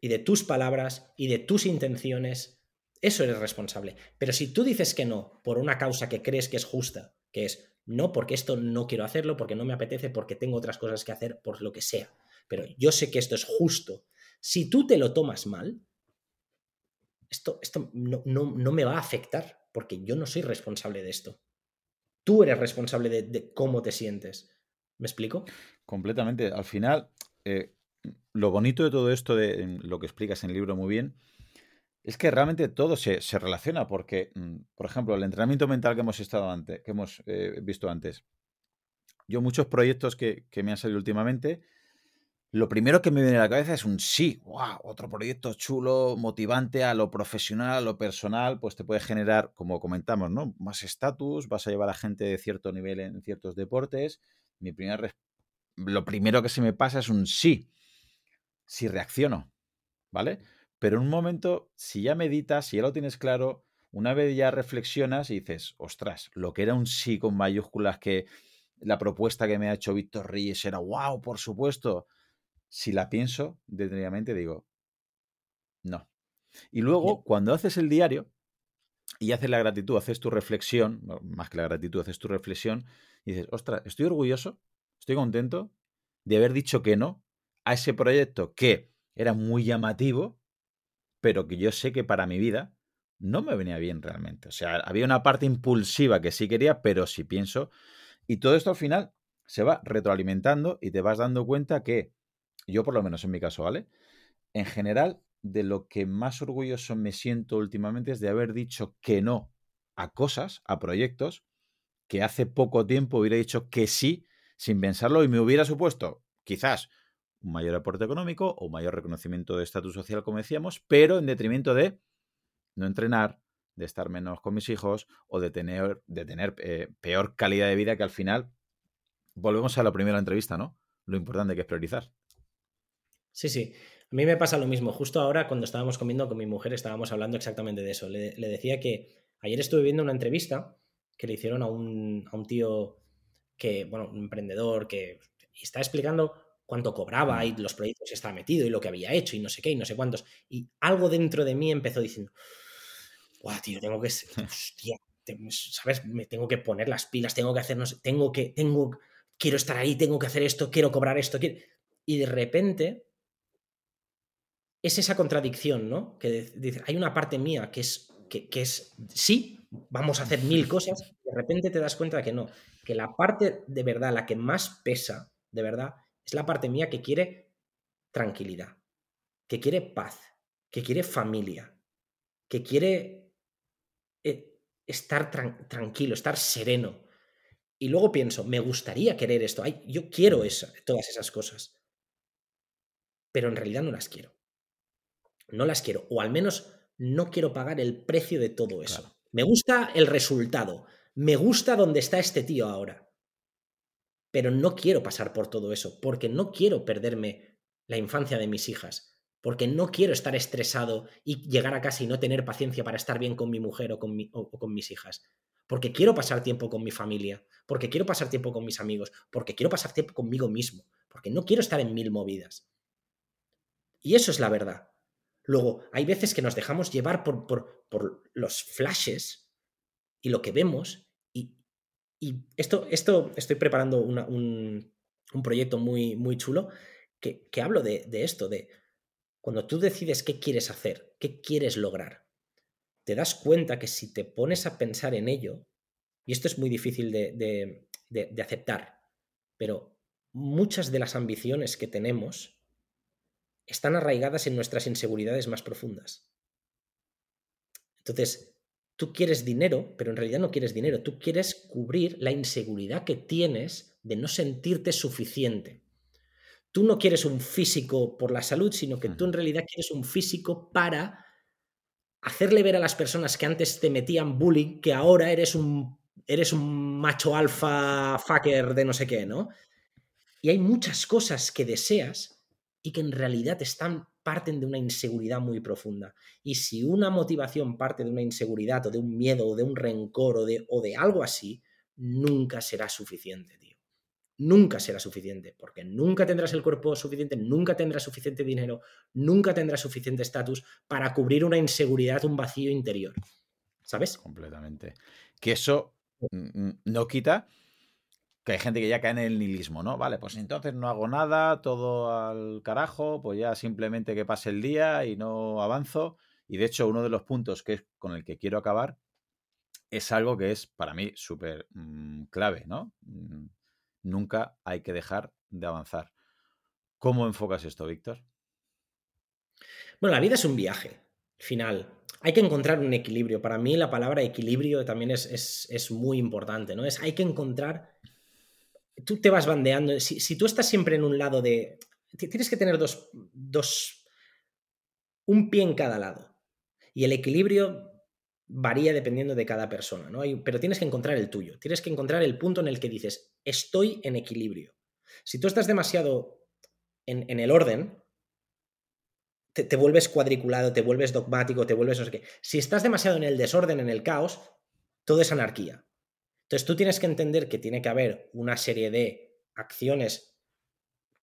y de tus palabras y de tus intenciones. Eso eres responsable. Pero si tú dices que no por una causa que crees que es justa, que es no porque esto no quiero hacerlo, porque no me apetece, porque tengo otras cosas que hacer, por lo que sea. Pero yo sé que esto es justo. Si tú te lo tomas mal, esto, esto no, no, me va a afectar, porque yo no soy responsable de esto. Tú eres responsable de, cómo te sientes. ¿Me explico? Completamente. Al final, eh, lo bonito de todo esto, de lo que explicas en el libro muy bien, es que realmente todo se, relaciona porque, mm, por ejemplo, el entrenamiento mental que hemos estado antes, que hemos eh, visto antes. Yo muchos proyectos que, me han salido últimamente, lo primero que me viene a la cabeza es un sí, wow, otro proyecto chulo, motivante a lo profesional, a lo personal, pues te puede generar, como comentamos, ¿no? Más estatus, vas a llevar a gente de cierto nivel en ciertos deportes. Mi primer lo primero que se me pasa es un sí, si reacciono, ¿vale? Pero en un momento, si ya meditas, si ya lo tienes claro, una vez ya reflexionas y dices, ostras, lo que era un sí con mayúsculas, que la propuesta que me ha hecho Víctor Reyes era, wow, por supuesto. Si la pienso detenidamente, digo, no. Y luego, cuando haces el diario y haces la gratitud, haces tu reflexión, más que la gratitud, haces tu reflexión y dices, ostras, estoy orgulloso, estoy contento de haber dicho que no a ese proyecto que era muy llamativo, pero que yo sé que para mi vida no me venía bien realmente. O sea, había una parte impulsiva que sí quería, pero si pienso. Y todo esto al final se va retroalimentando y te vas dando cuenta que, yo por lo menos en mi caso, ¿vale? En general, de lo que más orgulloso me siento últimamente es de haber dicho que no a cosas, a proyectos, que hace poco tiempo hubiera dicho que sí sin pensarlo y me hubiera supuesto quizás un mayor aporte económico o mayor reconocimiento de estatus social, como decíamos, pero en detrimento de no entrenar, de estar menos con mis hijos o de tener, de tener eh, peor calidad de vida que al final volvemos a la primera entrevista, ¿no? Lo importante que es priorizar. Sí, sí. A mí me pasa lo mismo. Justo ahora, cuando estábamos comiendo con mi mujer, estábamos hablando exactamente de eso. Le, decía que ayer estuve viendo una entrevista que le hicieron a un, a un tío que, bueno, un emprendedor que está explicando cuánto cobraba y los proyectos que estaba metido y lo que había hecho y no sé qué y no sé cuántos. Y algo dentro de mí empezó diciendo, guau, tío, tengo que, hostia, ¿sabes? Me tengo que poner las pilas, tengo que hacer, no sé, tengo que, tengo, quiero estar ahí, tengo que hacer esto, quiero cobrar esto. Y de repente es esa contradicción, ¿no? Que hay una parte mía que es, que, es, sí, vamos a hacer mil cosas, y de repente te das cuenta de que no, que la parte de verdad, la que más pesa, de verdad, es la parte mía que quiere tranquilidad, que quiere paz, que quiere familia, que quiere eh, estar tranquilo, estar sereno. Y luego pienso, me gustaría querer esto, Ay, yo quiero todas esas cosas, pero en realidad no las quiero. No las quiero, o al menos no quiero pagar el precio de todo eso. Me gusta el resultado, me gusta donde está este tío ahora, pero no quiero pasar por todo eso, porque no quiero perderme la infancia de mis hijas, porque no quiero estar estresado y llegar a casa y no tener paciencia para estar bien con mi mujer o con, con mis hijas, porque quiero pasar tiempo con mi familia, porque quiero pasar tiempo con mis amigos, porque quiero pasar tiempo conmigo mismo, porque no quiero estar en mil movidas. Y eso es la verdad. Luego, hay veces que nos dejamos llevar por, por, por los flashes y lo que vemos y esto, esto estoy preparando un, proyecto muy, muy chulo que, hablo de, esto, de cuando tú decides qué quieres hacer, qué quieres lograr, te das cuenta que si te pones a pensar en ello, y esto es muy difícil de, de aceptar, pero muchas de las ambiciones que tenemos están arraigadas en nuestras inseguridades más profundas. Entonces, tú quieres dinero, pero en realidad no quieres dinero, tú quieres cubrir la inseguridad que tienes de no sentirte suficiente. Tú no quieres un físico por la salud, sino que tú en realidad quieres un físico para hacerle ver a las personas que antes te metían bullying que ahora eres un, eres un macho alfa fucker de no sé qué, ¿no? Y hay muchas cosas que deseas y que en realidad están parten de una inseguridad muy profunda. Y si una motivación parte de una inseguridad o de un miedo o de un rencor o de, o de algo así, nunca será suficiente, tío. Nunca será suficiente, porque nunca tendrás el cuerpo suficiente, nunca tendrás suficiente dinero, nunca tendrás suficiente estatus para cubrir una inseguridad, un vacío interior. ¿Sabes? Completamente. Que eso no quita que hay gente que ya cae en el nihilismo, ¿no? Vale, pues entonces no hago nada, todo al carajo, pues ya simplemente que pase el día y no avanzo. Y de hecho, uno de los puntos que es con el que quiero acabar es algo que es para mí súper mm, clave, ¿no? Mm, nunca hay que dejar de avanzar. ¿Cómo enfocas esto, Víctor? Bueno, la vida es un viaje, final. Hay que encontrar un equilibrio. Para mí la palabra equilibrio también es, es, es muy importante, ¿no? Es hay que encontrar tú te vas bandeando. Si, tú estás siempre en un lado de. Tienes que tener dos, dos. un pie en cada lado. Y el equilibrio varía dependiendo de cada persona, ¿no? pero tienes que encontrar el tuyo. Tienes que encontrar el punto en el que dices, estoy en equilibrio. Si tú estás demasiado en, el orden, te, te, vuelves cuadriculado, te vuelves dogmático, te vuelves no sé qué. Si estás demasiado en el desorden, en el caos, todo es anarquía. Entonces tú tienes que entender que tiene que haber una serie de acciones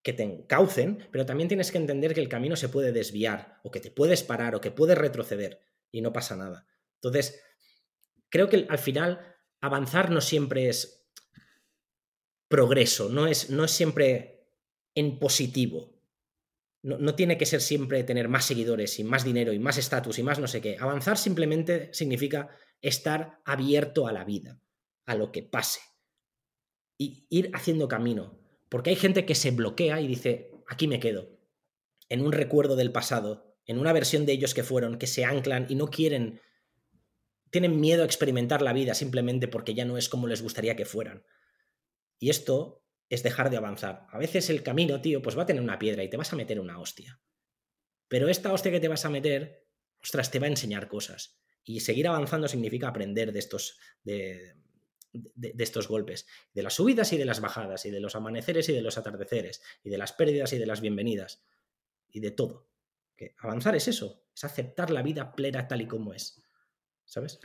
que te encaucen, pero también tienes que entender que el camino se puede desviar, o que te puedes parar, o que puedes retroceder, y no pasa nada. Entonces, creo que al final avanzar no siempre es progreso, no es, no es siempre en positivo. no, tiene que ser siempre tener más seguidores y más dinero y más estatus y más no sé qué. Avanzar simplemente significa estar abierto a la vida, a lo que pase. Y ir haciendo camino. Porque hay gente que se bloquea y dice, aquí me quedo. En un recuerdo del pasado, en una versión de ellos que fueron, que se anclan y no quieren, tienen miedo a experimentar la vida simplemente porque ya no es como les gustaría que fueran. Y esto es dejar de avanzar. A veces el camino, tío, pues va a tener una piedra y te vas a meter una hostia. Pero esta hostia que te vas a meter, ostras, te va a enseñar cosas. Y seguir avanzando significa aprender de estos, de, de, estos golpes, de las subidas y de las bajadas, y de los amaneceres y de los atardeceres, y de las pérdidas y de las bienvenidas, y de todo. Que avanzar es eso, es aceptar la vida plena tal y como es. ¿Sabes?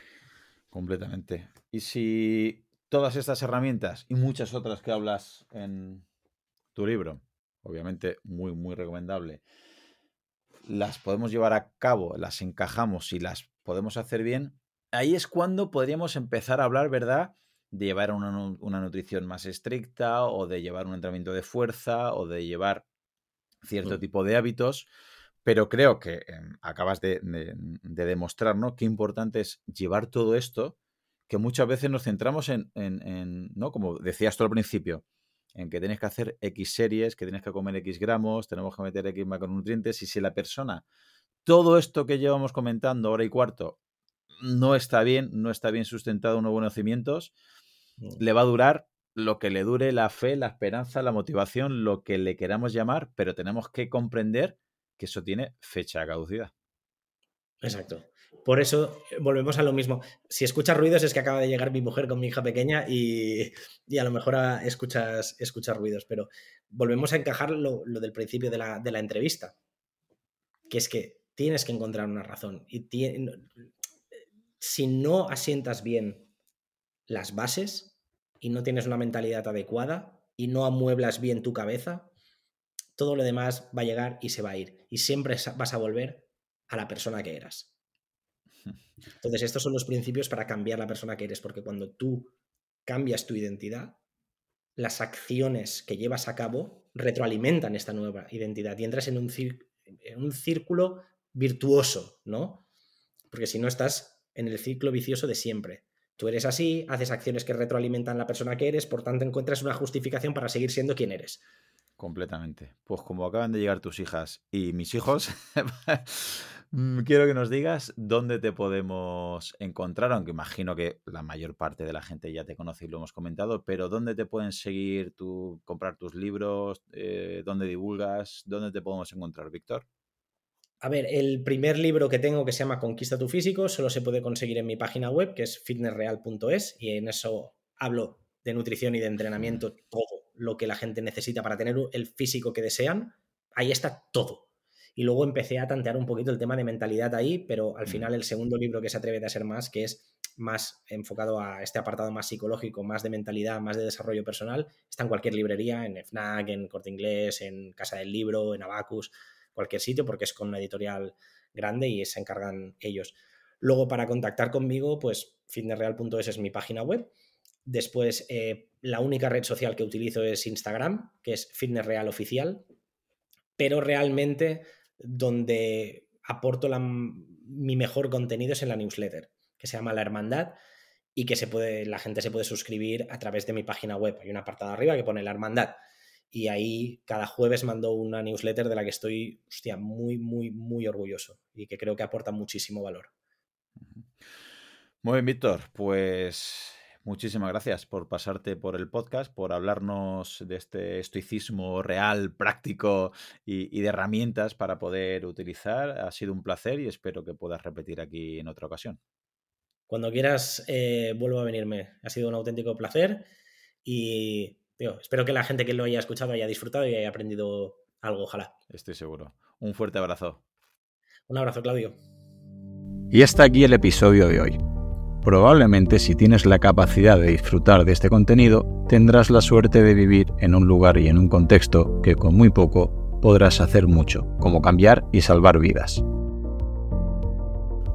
Completamente. Y si todas estas herramientas y muchas otras que hablas en tu libro, obviamente muy, muy recomendable, las podemos llevar a cabo, las encajamos y las podemos hacer bien, ahí es cuando podríamos empezar a hablar, ¿verdad? De llevar una, nutrición más estricta o de llevar un entrenamiento de fuerza o de llevar cierto mm. tipo de hábitos. Pero creo que em, acabas de, de demostrar, ¿no? Qué importante es llevar todo esto que muchas veces nos centramos en, ¿no? Como decías tú al principio, en que tienes que hacer X series, que tienes que comer X gramos, tenemos que meter X macronutrientes, y si la persona, todo esto que llevamos comentando hora y cuarto, no está bien, no está bien sustentado unos buenos cimientos. Le va a durar lo que le dure la fe, la esperanza, la motivación, lo que le queramos llamar, pero tenemos que comprender que eso tiene fecha de caducidad. Exacto. Por eso eh, volvemos a lo mismo. Si escuchas ruidos es que acaba de llegar mi mujer con mi hija pequeña y, a lo mejor escuchas, escuchas ruidos, pero volvemos a encajar lo, del principio de la, de la, entrevista, que es que tienes que encontrar una razón. Y si no asientas bien las bases y no tienes una mentalidad adecuada y no amueblas bien tu cabeza, todo lo demás va a llegar y se va a ir. Y siempre vas a volver a la persona que eras. Entonces, estos son los principios para cambiar la persona que eres, porque cuando tú cambias tu identidad, las acciones que llevas a cabo retroalimentan esta nueva identidad y entras en un, en un círculo virtuoso, ¿no? Porque si no estás en el ciclo vicioso de siempre. Tú eres así, haces acciones que retroalimentan la persona que eres, por tanto encuentras una justificación para seguir siendo quien eres. Completamente. Pues como acaban de llegar tus hijas y mis hijos, mm, quiero que nos digas dónde te podemos encontrar, aunque imagino que la mayor parte de la gente ya te conoce y lo hemos comentado, pero dónde te pueden seguir, tú, comprar tus libros, eh, dónde divulgas, dónde te podemos encontrar, Víctor. A ver, el primer libro que tengo que se llama Conquista tu físico solo se puede conseguir en mi página web, que es fitnessreal.es, y en eso hablo de nutrición y de entrenamiento todo lo que la gente necesita para tener el físico que desean, ahí está todo. Y luego empecé a tantear un poquito el tema de mentalidad ahí, pero al mm. final el segundo libro que se atreve a ser más, que es más enfocado a este apartado más psicológico, más de mentalidad, más de desarrollo personal, está en cualquier librería, en FNAC, en Corte Inglés, en Casa del Libro, en Abacus, cualquier sitio, porque es con una editorial grande y se encargan ellos. Luego, para contactar conmigo, pues fitnessreal.es es mi página web Después, eh, la única red social que utilizo es Instagram, que es Fitness Real Oficial, pero realmente donde aporto mi mejor contenido es en la newsletter, que se llama La Hermandad y que se puede, la gente se puede suscribir a través de mi página web. Hay una apartado arriba que pone La Hermandad. Y ahí cada jueves mando una newsletter de la que estoy hostia, muy, muy, muy orgulloso y que creo que aporta muchísimo valor. Muy bien, Víctor. Pues Muchísimas gracias por pasarte por el podcast, por hablarnos de este estoicismo real, práctico y, de herramientas para poder utilizar. Ha sido un placer y espero que puedas repetir aquí en otra ocasión. Cuando quieras, eh, vuelvo a venirme. Ha sido un auténtico placer y espero que la gente que lo haya escuchado haya disfrutado y haya aprendido algo, ojalá. Estoy seguro. Un fuerte abrazo. Un abrazo, Claudio. Y hasta aquí el episodio de hoy. Probablemente si tienes la capacidad de disfrutar de este contenido, tendrás la suerte de vivir en un lugar y en un contexto que con muy poco podrás hacer mucho, como cambiar y salvar vidas.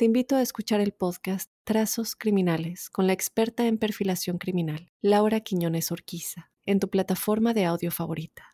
Te invito a escuchar el podcast Trazos Criminales con la experta en perfilación criminal, Laura Quiñones Orquiza, en tu plataforma de audio favorita.